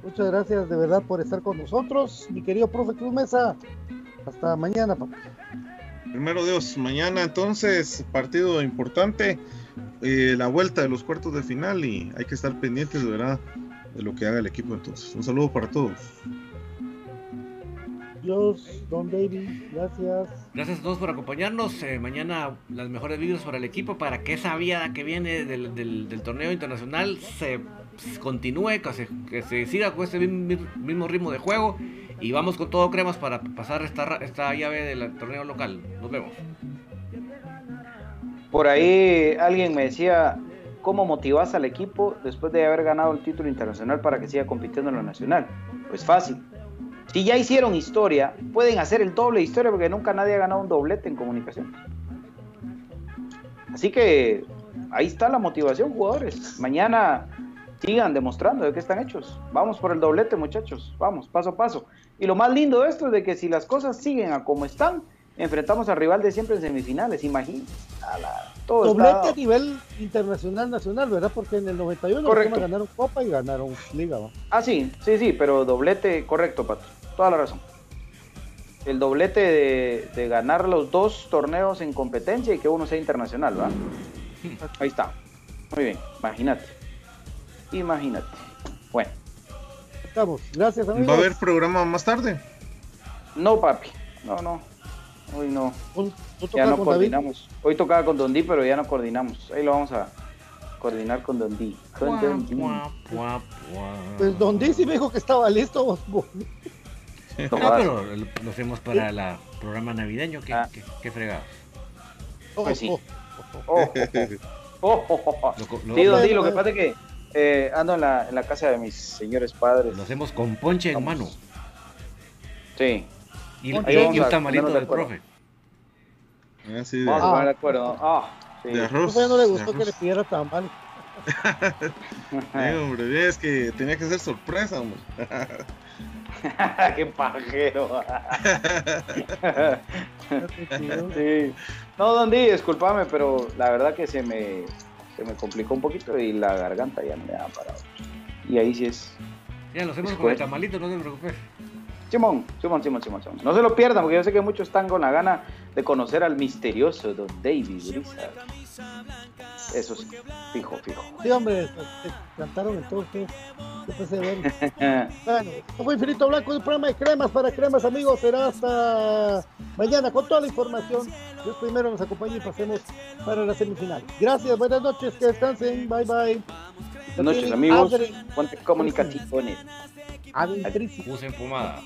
Muchas gracias de verdad por estar con nosotros, mi querido profe Cruz Mesa. Hasta mañana, papá. Primero Dios, mañana entonces, partido importante, eh, la vuelta de los cuartos de final y hay que estar pendientes de verdad de lo que haga el equipo entonces. Un saludo para todos. Dios, Don David, gracias. Gracias a todos por acompañarnos. Eh, mañana las mejores vídeos para el equipo para que esa vía que viene del, del- del torneo internacional se se continúe, que se, que se siga con este mismo, ritmo de juego. Y vamos con todo cremas para pasar esta, esta llave del torneo local. Nos vemos. Por ahí alguien me decía, ¿cómo motivas al equipo después de haber ganado el título internacional para que siga compitiendo en lo nacional? Pues fácil. Si ya hicieron historia, pueden hacer el doble de historia porque nunca nadie ha ganado un doblete en comunicación. Así que ahí está la motivación, jugadores. Mañana sigan demostrando de qué están hechos. Vamos por el doblete, muchachos. Vamos, paso a paso. Y lo más lindo de esto es de que si las cosas siguen a como están, enfrentamos al rival de siempre en semifinales. Imagínense. A la- todo Doblete a nivel internacional, nacional, ¿verdad? Porque en el 91 los ganaron Copa y ganaron Liga, ¿va? Ah, sí, sí, sí, pero doblete, correcto, Pato. Toda la razón. El doblete de, de ganar los dos torneos en competencia y que uno sea internacional, ¿va? Ahí está. Muy bien, imagínate. Imagínate. Bueno, Estamos. Gracias, amigos. ¿Va a haber programa más tarde? no, papi. No, no. Hoy no. Ya no David. coordinamos. Hoy tocaba con Don Di, pero ya no coordinamos. Ahí lo vamos a, coordinar con Don D. Con Don D. Pues Don D sí me dijo que estaba listo. No, pero lo hacemos para el programa navideño. ¿Qué, ah. qué, fregados? Pues sí. Oh, oh, sí, Don D, lo que pasa es que eh, ando en la, en la casa de mis señores padres. Lo hacemos con ponche en mano. Sí. Y, y un tamalito del profe. Ah, sí, de... Vamos a poner de acuerdo. Ah, sí. De arroz. no le gustó que le pidiera tamal. sí, hombre, es que tenía que ser sorpresa, hombre. Qué pajero. sí. No, Don Di, discúlpame, pero la verdad que se me, se me complicó un poquito y la garganta ya no me ha parado. Y ahí sí es. Ya lo hacemos con el tamalito, no te preocupes. Simón, Simón, Simón, Simón, Simón. No se lo pierdan porque yo sé que muchos están con la gana de conocer al misterioso Don David Brisa. Eso sí, fijo, fijo. Sí, hombre, cantaron entonces. Bueno, fue Infinito Blanco, un programa de cremas para cremas, amigos. Será hasta mañana con toda la información. Dios primero nos acompañe y pasemos para la semifinal. Gracias, buenas noches, que descansen. Bye, bye. Buenas noches, amigos. Ponte comunicaciones. Adentrísimo. Usen pomada.